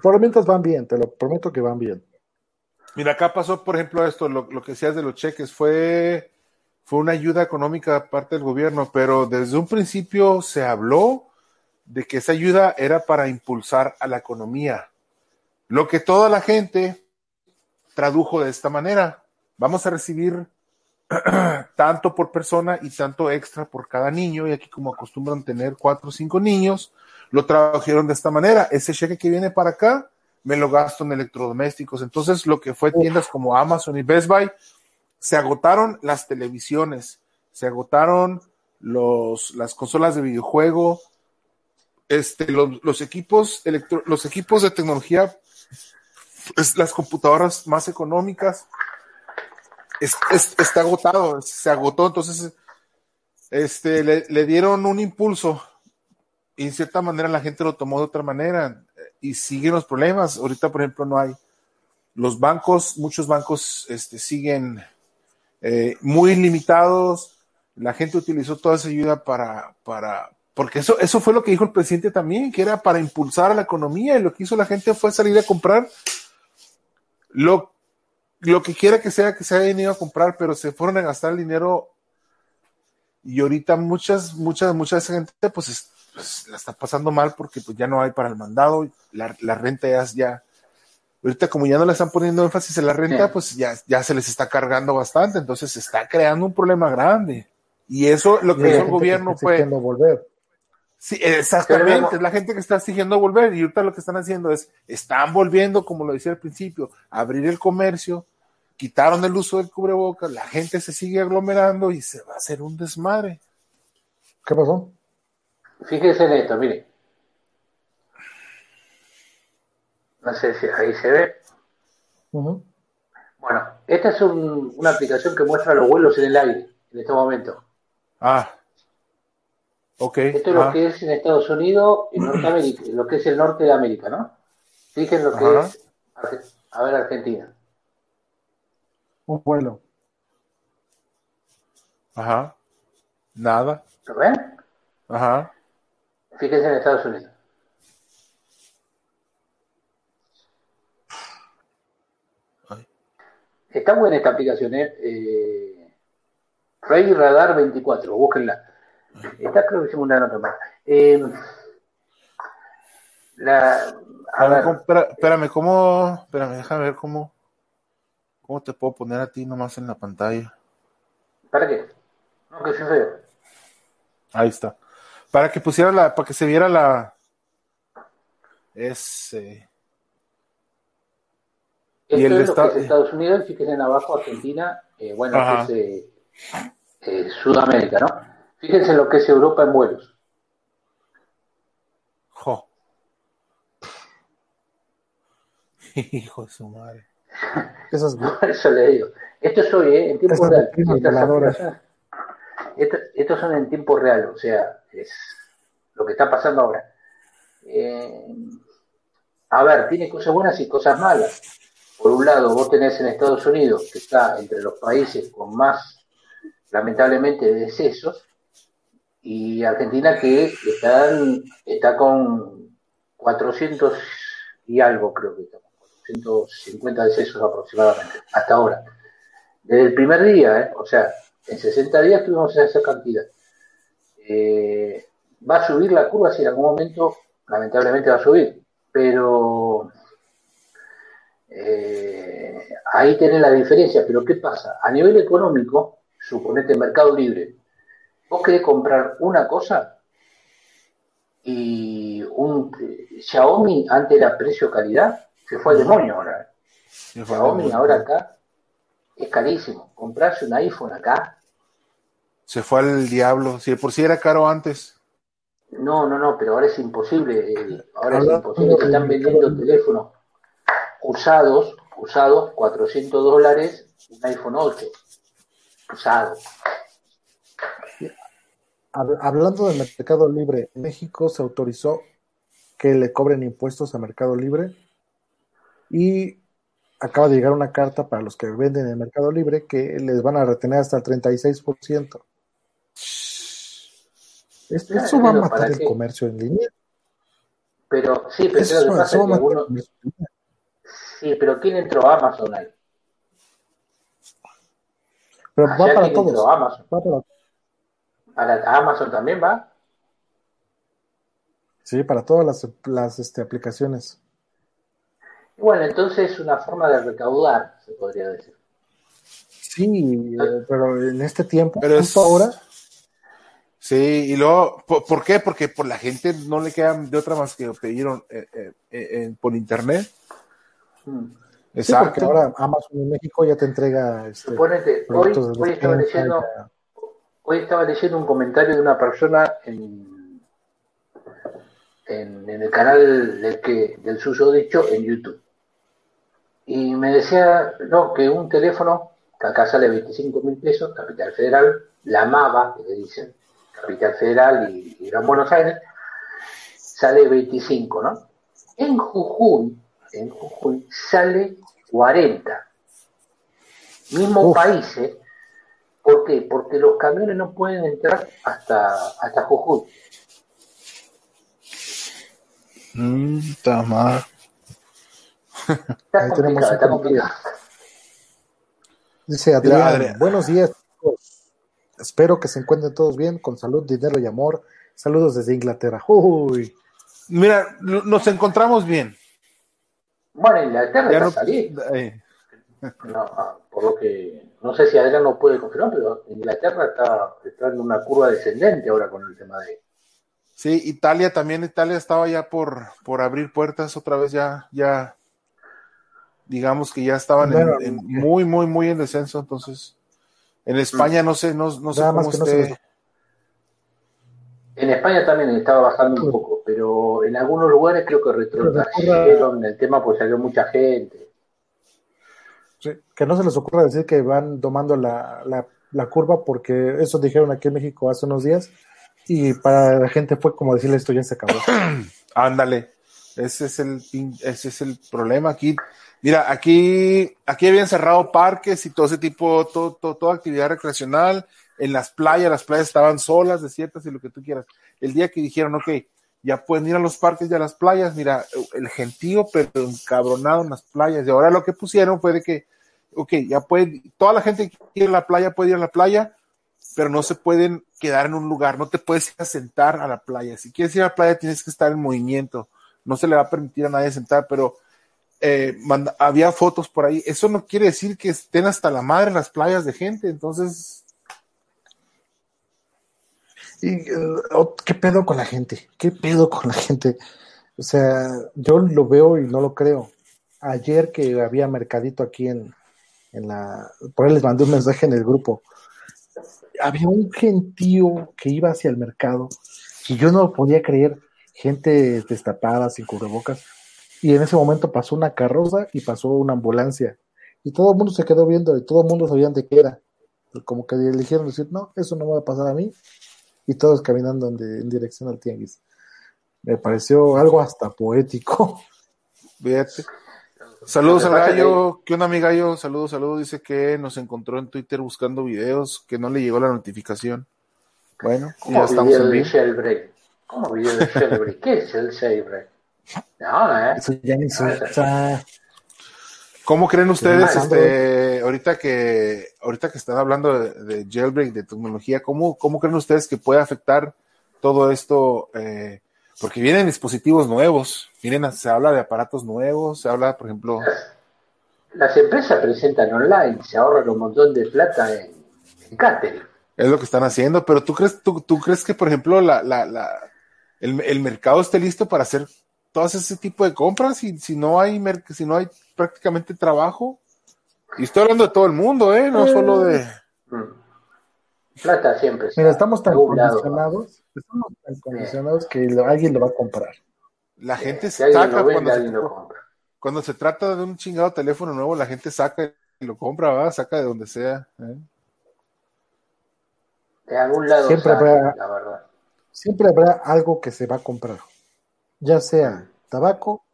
Por lo mientras van bien, te lo prometo que van bien. Mira, acá pasó, por ejemplo, esto, lo, lo que decías de los cheques, fue, fue una ayuda económica de parte del gobierno, pero desde un principio se habló de que esa ayuda era para impulsar a la economía. Lo que toda la gente tradujo de esta manera. Vamos a recibir (clears throat) tanto por persona y tanto extra por cada niño, y aquí como acostumbran tener cuatro o cinco niños, lo tradujeron de esta manera. Ese cheque que viene para acá, me lo gasto en electrodomésticos. Entonces, lo que fue tiendas como Amazon y Best Buy, se agotaron las televisiones, se agotaron los, las consolas de videojuego, este, los, los equipos electro, los equipos de tecnología, es, las computadoras más económicas, es, es, está agotado, se agotó, entonces este, le, le, dieron un impulso y en cierta manera la gente lo tomó de otra manera y siguen los problemas. Ahorita, por ejemplo, no hay los bancos, muchos bancos este, siguen eh, muy limitados. La gente utilizó toda esa ayuda para, para, porque eso, eso fue lo que dijo el presidente también, que era para impulsar a la economía y lo que hizo la gente fue salir a comprar lo, lo que quiera que sea que se hayan ido a comprar, pero se fueron a gastar el dinero y ahorita muchas, muchas, mucha gente pues, es, pues, la está pasando mal porque pues ya no hay para el mandado, la, la renta ya, ya, ahorita como ya no le están poniendo énfasis en la renta, sí. pues ya, ya se les está cargando bastante, entonces se está creando un problema grande. Y eso lo que hizo el gobierno fue... Volver. Sí, exactamente, es la gente que está exigiendo volver y ahorita lo que están haciendo es, están volviendo, como lo decía al principio, a abrir el comercio, quitaron el uso del cubrebocas, la gente se sigue aglomerando y se va a hacer un desmadre. ¿Qué pasó? Fíjese en esto, mire. No sé si ahí se ve. Uh -huh. Bueno, esta es un, una aplicación que muestra los vuelos en el aire en este momento. Ah. Ok. Esto es ah. lo que es en Estados Unidos y Norteamérica, lo que es el norte de América, ¿no? Fíjense lo que Ajá. es. A ver, Argentina. Un vuelo. Ajá. Nada. ¿Lo ven? Ajá. Fíjense en Estados Unidos. está buena esta aplicación, ¿eh? eh Ray Radar 24, búsquenla. Está creo que hicimos una nota más. Eh, la, a ver, espérame, ¿cómo? Espérame, déjame ver cómo. ¿Cómo te puedo poner a ti nomás en la pantalla? ¿Para qué? No, que se vea. Ahí está. Para que pusiera la, para que se viera la. Es. Eh... y el es lo que es Estados Unidos, fíjense en abajo Argentina, eh, bueno, es eh, eh, Sudamérica, ¿no? Fíjense lo que es Europa en vuelos. Jo. (laughs) Hijo de su madre. (laughs) Eso le digo. Esto es hoy, ¿eh? En tiempo real. Estos son en tiempo real, o sea, es lo que está pasando ahora. Eh, a ver, tiene cosas buenas y cosas malas. Por un lado, vos tenés en Estados Unidos, que está entre los países con más, lamentablemente, decesos, y Argentina que están, está con 400 y algo, creo que está 150 decesos aproximadamente, hasta ahora. Desde el primer día, ¿eh? o sea, en 60 días tuvimos esa cantidad. Eh, va a subir la curva si en algún momento, lamentablemente va a subir, pero eh, ahí tiene la diferencia. Pero ¿qué pasa? A nivel económico, suponete Mercado Libre, vos querés comprar una cosa y un Xiaomi antes era precio-calidad se fue al demonio ahora. Xiaomi ahora acá es carísimo. Comprarse un iPhone acá. Se fue al diablo. Si por sí era caro antes. No, no, no, pero ahora es imposible. Eh, ahora es imposible. están vendiendo teléfonos usados, usados, 400 dólares, un iPhone 8. Usado. Hablando del Mercado Libre, México se autorizó que le cobren impuestos a Mercado Libre y acaba de llegar una carta para los que venden en el Mercado Libre que les van a retener hasta el 36%. Esto, eso va a matar el comercio en línea. Pero sí, pero Sí, pero ¿quién entró a Amazon ahí? Pero va para todos. Amazon. para... Amazon también va? Sí, para todas las, las este, aplicaciones. Bueno, entonces es una forma de recaudar, se podría decir. Sí, eh, pero en este tiempo, pero es... ahora. Sí, y luego, ¿por, qué? Porque por la gente no le quedan de otra más que pedir eh, eh, por internet. Mm. Exacto. porque ahora Amazon en México ya te entrega. Este, Suponete, hoy, hoy, estaba leyendo, hoy estaba leyendo un comentario de una persona en, en, el canal del, que, del suyo dicho en YouTube y me decía, no, que un teléfono, que acá sale 25 mil pesos, Capital Federal, la MAVA, que le dicen, Capital Federal y, Gran Buenos Aires, sale 25, ¿no? En Jujuy, en Jujuy sale 40. Mismo país, ¿eh? ¿Por qué? Porque los camiones no pueden entrar hasta, hasta Jujuy. Mmm, está mal. Ahí tenemos Dice Adrián, buenos días, Espero que se encuentren todos bien, con salud, dinero y amor. Saludos desde Inglaterra. Uy. Mira, nos encontramos bien. Bueno, Inglaterra ya no, salir. Eh. No, por lo que no sé si Adrián no puede confirmar, pero Inglaterra está, está en una curva descendente ahora con el tema de. Sí, Italia también, Italia estaba ya por, por abrir puertas otra vez ya, ya digamos que ya estaban en, muy, muy, muy en descenso, entonces en España no sé, no, no sé cómo esté. En España también estaba bajando un poco, pero en algunos lugares creo que retrotrajeron el tema pues salió mucha gente. Que no se les ocurra decir que van tomando la, la, curva porque eso dijeron aquí en México hace unos días y para la gente fue como decirle esto ya se acabó. (clears throat) Ándale, ese es el ese es el problema aquí Mira, aquí, aquí habían cerrado parques y todo ese tipo, todo, toda actividad recreacional. En las playas, las playas estaban solas, desiertas y lo que tú quieras. El día que dijeron, ok, ya pueden ir a los parques y a las playas, mira, el gentío, pero encabronado en las playas. Y ahora lo que pusieron fue de que ok, ya puede, toda la gente que quiere ir a la playa puede ir a la playa, pero no se pueden quedar en un lugar, no te puedes ir a sentar a la playa. Si quieres ir a la playa tienes que estar en movimiento, no se le va a permitir a nadie sentar, pero eh, manda- había fotos por ahí. Eso no quiere decir que estén hasta la madre las playas de gente, entonces, Y, eh, ¿Qué pedo con la gente? ¿Qué pedo con la gente? O sea, yo lo veo y no lo creo. Ayer que había mercadito aquí en, en la... Por ahí les mandé un mensaje en el grupo. Había un gentío que iba hacia el mercado y yo no podía creer. Gente destapada, sin cubrebocas. Y en ese momento pasó una carroza y pasó una ambulancia. Y todo el mundo se quedó viendo y todo el mundo sabían de qué era. Como que eligieron decir, no, eso no me va a pasar a mí y todos caminando en, de- en dirección al tianguis. Me pareció algo hasta poético. (laughs) fíjate. Saludos al gallo, ¿qué onda mi gallo? Saludos, saludos, dice que nos encontró en Twitter buscando videos, que no le llegó la notificación. Bueno, ya ¿Cómo estamos video en de vivo. jailbreak? ¿Cómo video de jailbreak? ¿Qué es el jailbreak? No, ¿eh? Eso ya ni usa. ¿Cómo creen ustedes, este, ahorita que, ahorita que están hablando de, de jailbreak, de tecnología, ¿cómo, cómo creen ustedes que puede afectar todo esto? eh, porque vienen dispositivos nuevos, vienen, se habla de aparatos nuevos, se habla, por ejemplo, Las empresas presentan online, se ahorran un montón de plata en, en catering. es lo que están haciendo, pero tú crees, tú, tú crees que, por ejemplo, la, la, la, el, el mercado esté listo para hacer todas ese tipo de compras y si no hay, mer- si no hay prácticamente trabajo? Y estoy hablando de todo el mundo, ¿eh? No solo de... Mm. Plata siempre. Mira, estamos tan condicionados, estamos tan condicionados que lo- alguien lo va a comprar. La gente Si saca vende, cuando se, alguien lo compra. cuando se trata de un chingado teléfono nuevo, la gente saca y lo compra, ¿va? Saca de donde sea. ¿eh? De algún lado Siempre sale, habrá- la verdad. Siempre habrá algo que se va a comprar. Ya sea tabaco,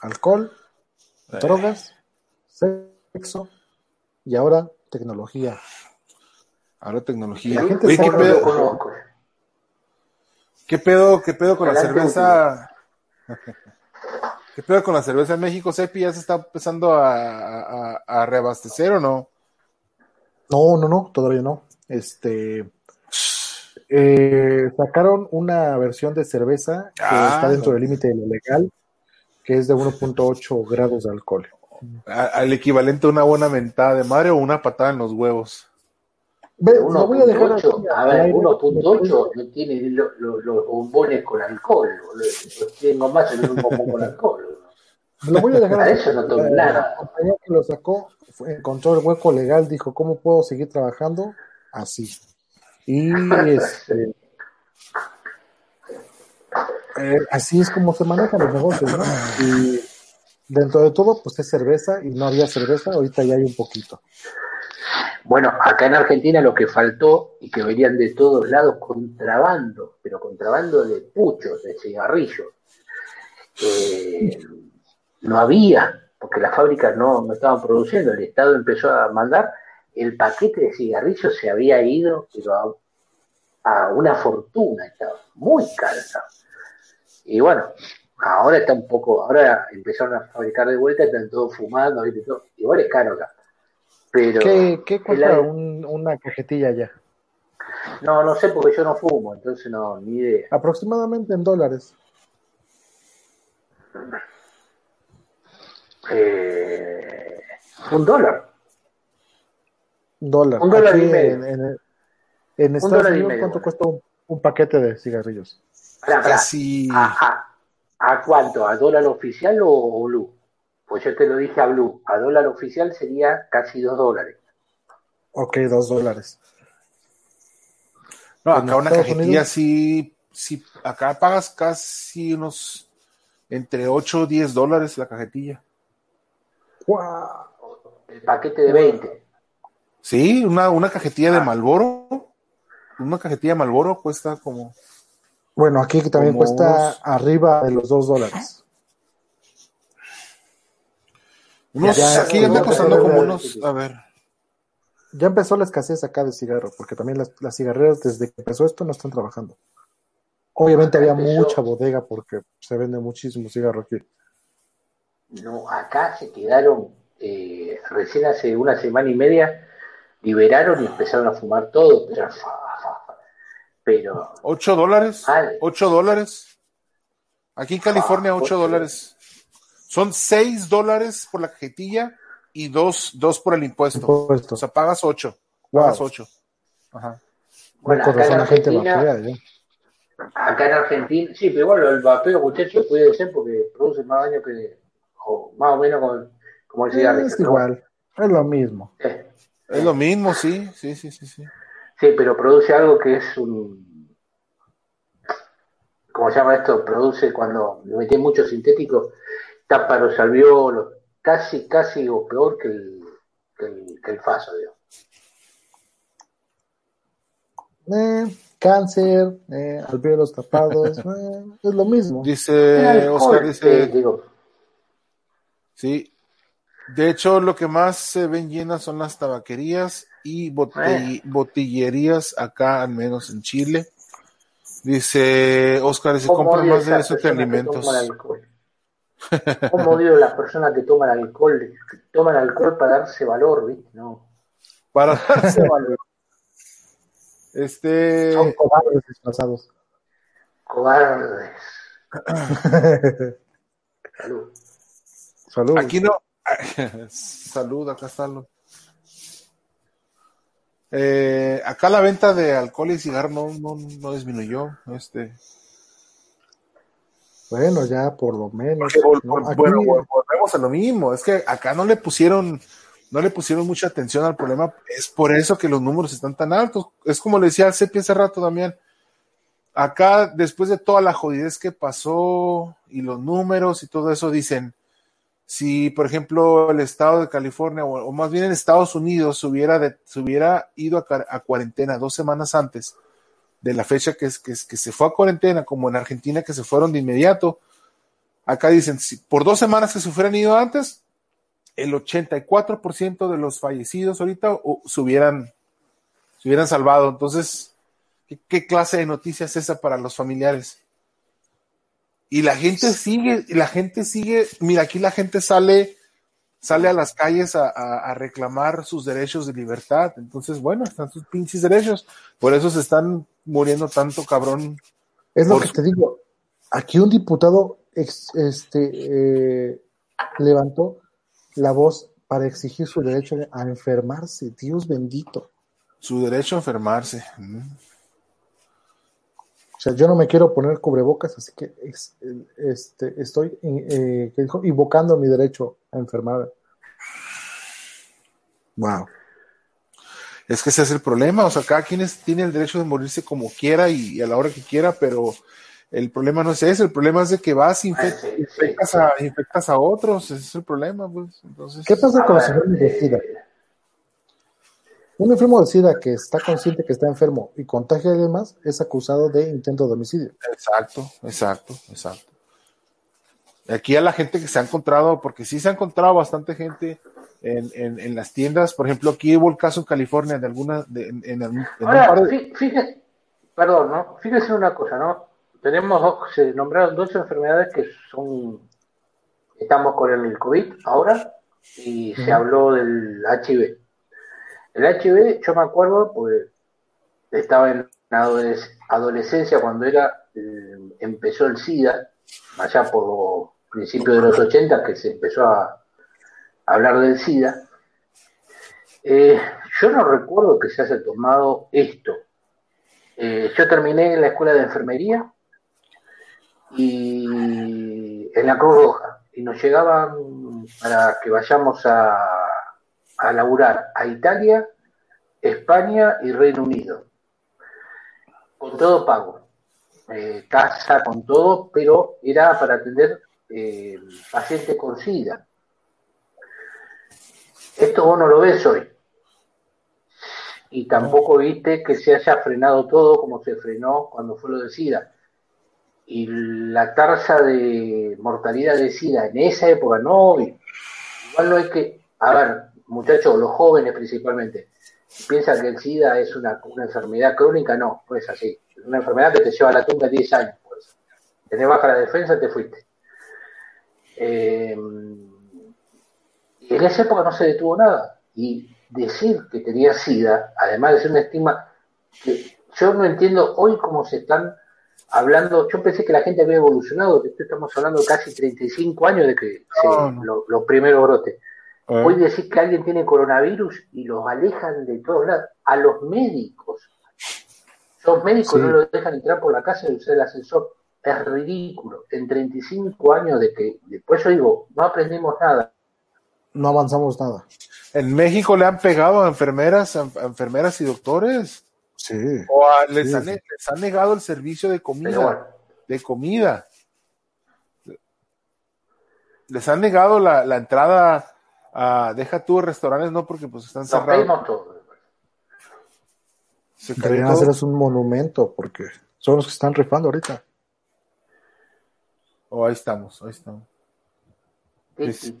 alcohol, drogas, sexo y ahora tecnología. Ahora tecnología. La gente Oye, ¿qué pedo, qué pedo, qué pedo con la cerveza? (laughs) ¿Qué pedo con la cerveza en México? Sepi ya se está empezando a, a- a reabastecer o no? No, no, no, todavía no. Este eh, sacaron una versión de cerveza que Ah, está dentro no. del límite de lo legal, que es de 1.8 grados de alcohol. Al equivalente a una buena mentada de madre o una patada en los huevos. Ve, lo voy a dejar así 1.8, a ver, aire. 1.8 no tiene lo- lo- los bombones con alcohol. Los tengo más en un bombón con (laughs) alcohol. Lo voy a dejar A así. eso no tomo La- nada. La compañía que lo sacó encontró el hueco legal, dijo, ¿cómo puedo seguir trabajando? Así. Y este, eh, así es como se manejan los negocios, ¿no? Y dentro de todo, pues es cerveza y no había cerveza, ahorita ya hay un poquito. Bueno, acá en Argentina lo que faltó y que venían de todos lados contrabando, pero contrabando de puchos, de cigarrillos. Eh, no había, porque las fábricas no, no estaban produciendo. El Estado empezó a mandar, el paquete de cigarrillos se había ido, pero a, a una fortuna, estaba muy caro. estaba. Y bueno, ahora está un poco, ahora empezaron a fabricar de vuelta, están todos fumando, ¿viste? Todo. igual es caro acá. Pero ¿Qué, qué cuesta un- una cajetilla ya? No, no sé porque yo no fumo, entonces no, ni idea. Aproximadamente en dólares. Eh, un dólar. Dólar. Un dólar Aquí y medio. En, en- en Estados Unidos, medio, ¿cuánto bueno. cuesta un, un paquete de cigarrillos? Casi. ¿A, a, a cuánto? ¿A dólar oficial o, o blue? Pues yo te lo dije a blue. A dólar oficial sería casi dos dólares. Ok, dos dólares. No, acá una Estados cajetilla Unidos- sí, sí, acá pagas casi unos entre 8 o 10 dólares la cajetilla. ¡Guau! El paquete de 20. Sí, una, una cajetilla de Ah. Malboro, una cajetilla de Malboro cuesta como, Bueno, aquí también cuesta unos- arriba de los dos dólares. unos, Ya, aquí ya, anda costando como unos, a ver, Ya empezó la escasez acá de cigarros, porque también las, las cigarreras desde que empezó esto no están trabajando. Obviamente Acá había mucha bodega porque se vende muchísimo cigarro aquí. No, acá se quedaron eh, recién hace una semana y media liberaron y empezaron a fumar todo, pero, pero 8 dólares. Vale. 8 dólares. Aquí en California, Ah, 8 ocho. dólares. Son 6 dólares por la cajetilla y 2, dos por el impuesto. Impuesto. O sea, pagas 8. Wow. Pagas 8. Ajá. bueno, acá en gente Argentina, vapea, ya. acá en Argentina, sí, pero bueno, el vapeo, muchachos, puede ser porque produce más daño que, o más o menos como, como el cigarrillo. Es ¿no? igual, es lo mismo. Eh, Es lo mismo, sí, sí, sí, sí, sí. Sí, pero produce algo que es un. ¿Cómo se llama esto? Produce cuando le metí mucho sintético, tapa los alveolos, casi, casi o peor que el, que el, que el faso, digo. Eh, cáncer, eh, alveolos tapados, (laughs) eh, es lo mismo. Dice alcohol, Oscar, dice, digo, sí. De hecho, lo que más se ven llenas son las tabaquerías y Eh. botillerías acá, al menos en Chile. Dice Oscar, se ¿cómo compran odio más de esas eso que personas alimentos. ¿Cómo (laughs) odio las personas que toman alcohol? Que toman alcohol para darse valor, ¿viste? No. Para (laughs) darse valor. Este, Son cobardes disfrazados. Cobardes. (laughs) Salud. Salud. aquí no. (laughs) Salud, acá está. lo- Eh, acá la venta de alcohol y cigarro no, no, no disminuyó. Este, Bueno, ya por lo menos. ¿no? Aquí- bueno, vol- volvemos a lo mismo. Es que acá no le pusieron, no le pusieron mucha atención al problema. Es por eso que los números están tan altos. Es como le decía al Cepi hace rato, Damián. Acá, después de toda la jodidez que pasó y los números y todo eso, dicen, si por ejemplo el estado de California o, más bien en Estados Unidos se hubiera, ido a, cuarentena dos semanas antes de la fecha que, es, que, es- que se fue a cuarentena, como en Argentina que se fueron de inmediato, Acá dicen, si por dos semanas que se hubieran ido antes, el 84% de los fallecidos ahorita se, hubieran, se hubieran salvado. Entonces, ¿qué, clase de noticia es esa para los familiares? Y la gente sigue, y la gente sigue, mira, aquí la gente sale, sale a las calles a, a- a reclamar sus derechos de libertad. Entonces, bueno, están sus pinches derechos. Por eso se están muriendo tanto cabrón. Es lo que su- te digo. Aquí un diputado ex- este, eh, levantó la voz para exigir su derecho a enfermarse. Dios bendito. Su derecho a enfermarse. Mm. O sea, yo no me quiero poner cubrebocas, así que este, estoy eh, invocando mi derecho a enfermar. Wow. Es que ese es el problema, o sea, cada quien es- tiene el derecho de morirse como quiera y, y a la hora que quiera, pero el problema no es ese, el problema es de que vas, infectas, a, infectas a otros, ese es el problema, pues. Entonces, ¿Qué pasa con de eh, SIDA? Un enfermo de SIDA que está consciente que está enfermo y contagia a demás es acusado de intento de homicidio. Exacto, exacto, exacto. Aquí a la gente que se ha encontrado, porque sí se ha encontrado bastante gente en, en, en las tiendas, por ejemplo, aquí hubo el caso en California de alguna, de, en, en- en un Ahora, par de- fí- fíjese, perdón, ¿no? Fíjese una cosa, ¿no? Tenemos se nombraron dos enfermedades que son, estamos con el COVID ahora y se habló del HIV. El HIV, yo me acuerdo, pues estaba en adoles- adolescencia cuando era, eh, empezó el SIDA, allá por principios de los 80 que se empezó a hablar del SIDA. Eh, yo no recuerdo que se haya tomado esto. Eh, yo terminé en la escuela de enfermería y en la Cruz Roja y nos llegaban para que vayamos a, a laburar a Italia, España y Reino Unido. Con todo pago. Eh, casa, con todo, pero era para atender eh, pacientes con SIDA. Esto vos no lo ves hoy. Y tampoco viste que se haya frenado todo como se frenó cuando fue lo de SIDA. Y la tasa de mortalidad de SIDA en esa época, no. Igual no hay que, a ver, muchachos, los jóvenes principalmente, piensan que el SIDA es una, una enfermedad crónica, no, no es así. Es una enfermedad que te lleva a la tumba 10 años. Pues. Tenés baja la defensa, te fuiste. Eh, y en esa época no se detuvo nada. Y decir que tenía SIDA, además de ser un estigma que yo no entiendo hoy cómo se están hablando, yo pensé que la gente había evolucionado, estamos hablando de casi 35 años de que los primeros brotes. Eh. Hoy decir que alguien tiene coronavirus y los alejan de todos lados, a los médicos. Los médicos no los dejan entrar por la casa y usar el ascensor. Es ridículo. En 35 años de que, después yo digo, no aprendimos nada. No avanzamos nada. En México le han pegado a enfermeras, a enfermeras y doctores. Sí. O les, han, negado el servicio de comida. De comida. Les han negado la, la entrada a, deja tú restaurantes, no, porque pues están cerrados. Deberían hacerles un monumento, porque son los que están rifando ahorita. Oh, ahí estamos, ahí estamos. Este,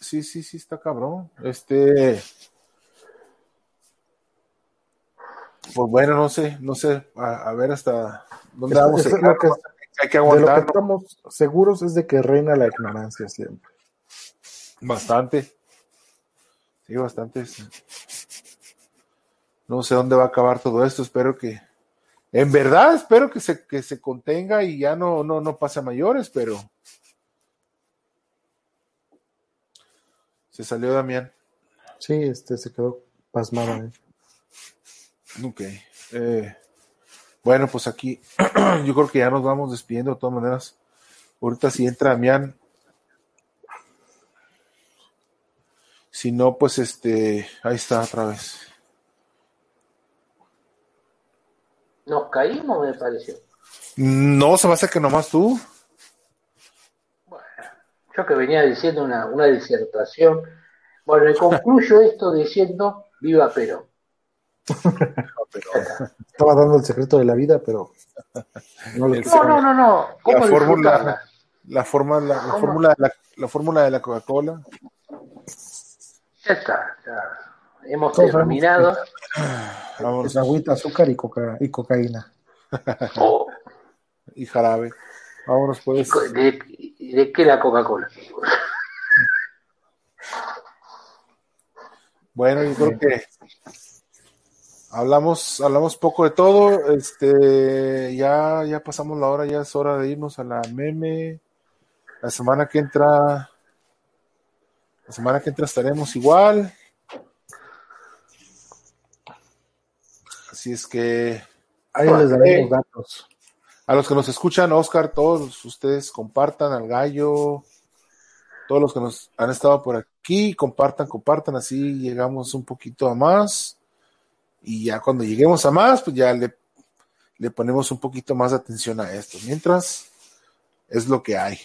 sí, sí, sí, está cabrón. Este, pues bueno, no sé, no sé, a, ver hasta dónde vamos a llegar. Hay que aguantar. lo que estamos seguros es de que reina la ignorancia siempre. Bastante. Sí, bastante. No sé dónde va a acabar todo esto. Espero que, en verdad, espero que se, que se contenga y ya no, no, no pase a mayores, pero. Se salió Damián. Sí, este se quedó pasmado. Ok. Eh, bueno, pues aquí (clears throat) yo creo que ya nos vamos despidiendo de todas maneras. Ahorita si entra Damián. Si no, pues este, ahí está otra vez. Nos caímos, me pareció. No, se va a hacer que nomás tú. Bueno, yo que venía diciendo una, una disertación. Bueno, y concluyo esto diciendo viva Perón. Estaba dando el secreto de la vida, pero no No, no, no, la fórmula, la fórmula, la, fórmula de la, la fórmula de la Coca-Cola. Ya está, hemos terminado. Es agüita, azúcar y, coca, y cocaína. Oh. (laughs) y jarabe. Vámonos pues. ¿De, de qué la Coca-Cola? Bueno, yo creo que hablamos, hablamos poco de todo. Este, ya, ya pasamos la hora, ya es hora de irnos a la meme. La semana que entra, la semana que entra estaremos igual. Así es que ahí les daremos datos. A los que nos escuchan, Oscar, todos ustedes compartan al gallo, todos los que nos han estado por aquí, compartan, compartan, así llegamos un poquito a más. Y ya cuando lleguemos a más, pues ya le, le ponemos un poquito más de atención a esto. Mientras, es lo que hay.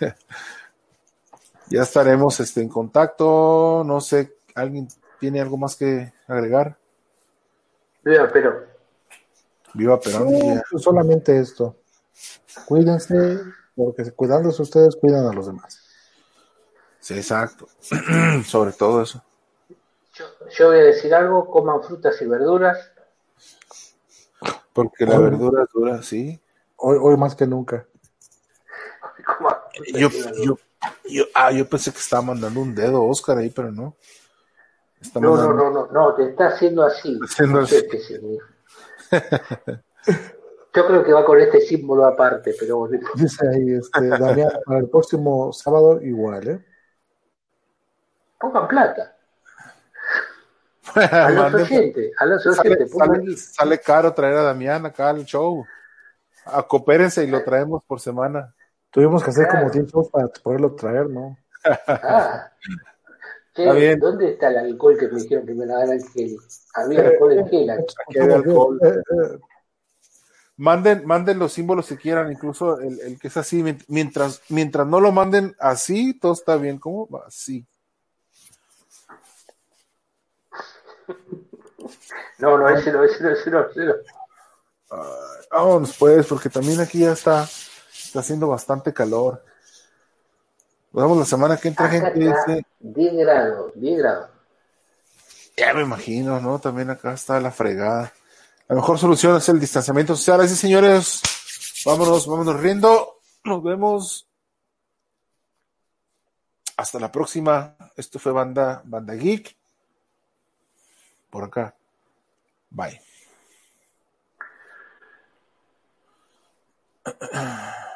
(laughs) ya estaremos este, en contacto. No sé, ¿alguien tiene algo más que agregar? Viva Perón. Viva Perón. Pues solamente esto. Cuídense, porque cuidándose ustedes, cuidan a los demás. Sí, exacto. (clears throat) Sobre todo eso. Yo, voy a decir algo, coman frutas y verduras. Porque la verdura es dura, sí. Hoy, hoy más que nunca. Yo, yo, yo, ah, yo pensé que estaba mandando un dedo Oscar ahí, pero no. no, no, no, no, no, te está haciendo así. (laughs) Yo creo que va con este símbolo aparte, pero (laughs) Dice ahí, este, Damián, para el próximo sábado igual, ¿eh? Pongan plata. A los oyentes, a los oyentes. Sale, sale, caro traer a Damián acá al show. Acopérense y lo traemos por semana. Tuvimos que hacer como 10 shows para poderlo traer, ¿no? Ah. (laughs) ¿Dónde está el alcohol que me dijeron que me la dan gel? Había alcohol en gel. Aquí hay alcohol. Eh, eh. Manden, manden los símbolos que quieran, incluso el, el, que es así, mientras, mientras no lo manden así, todo está bien. ¿Cómo? Así. No, no, ese no, ese no, ese no, ese no. vámonos pues, porque también aquí ya está, está haciendo bastante calor. Vamos la semana que entra gente. Dice, 10 grados, 10 grados. Ya me imagino, ¿no? También acá está la fregada. La mejor solución es el distanciamiento social. Así, señores, vámonos, vámonos riendo. Nos vemos hasta la próxima. Esto fue Banda, Banda Geek. Por acá. Bye. (clears throat)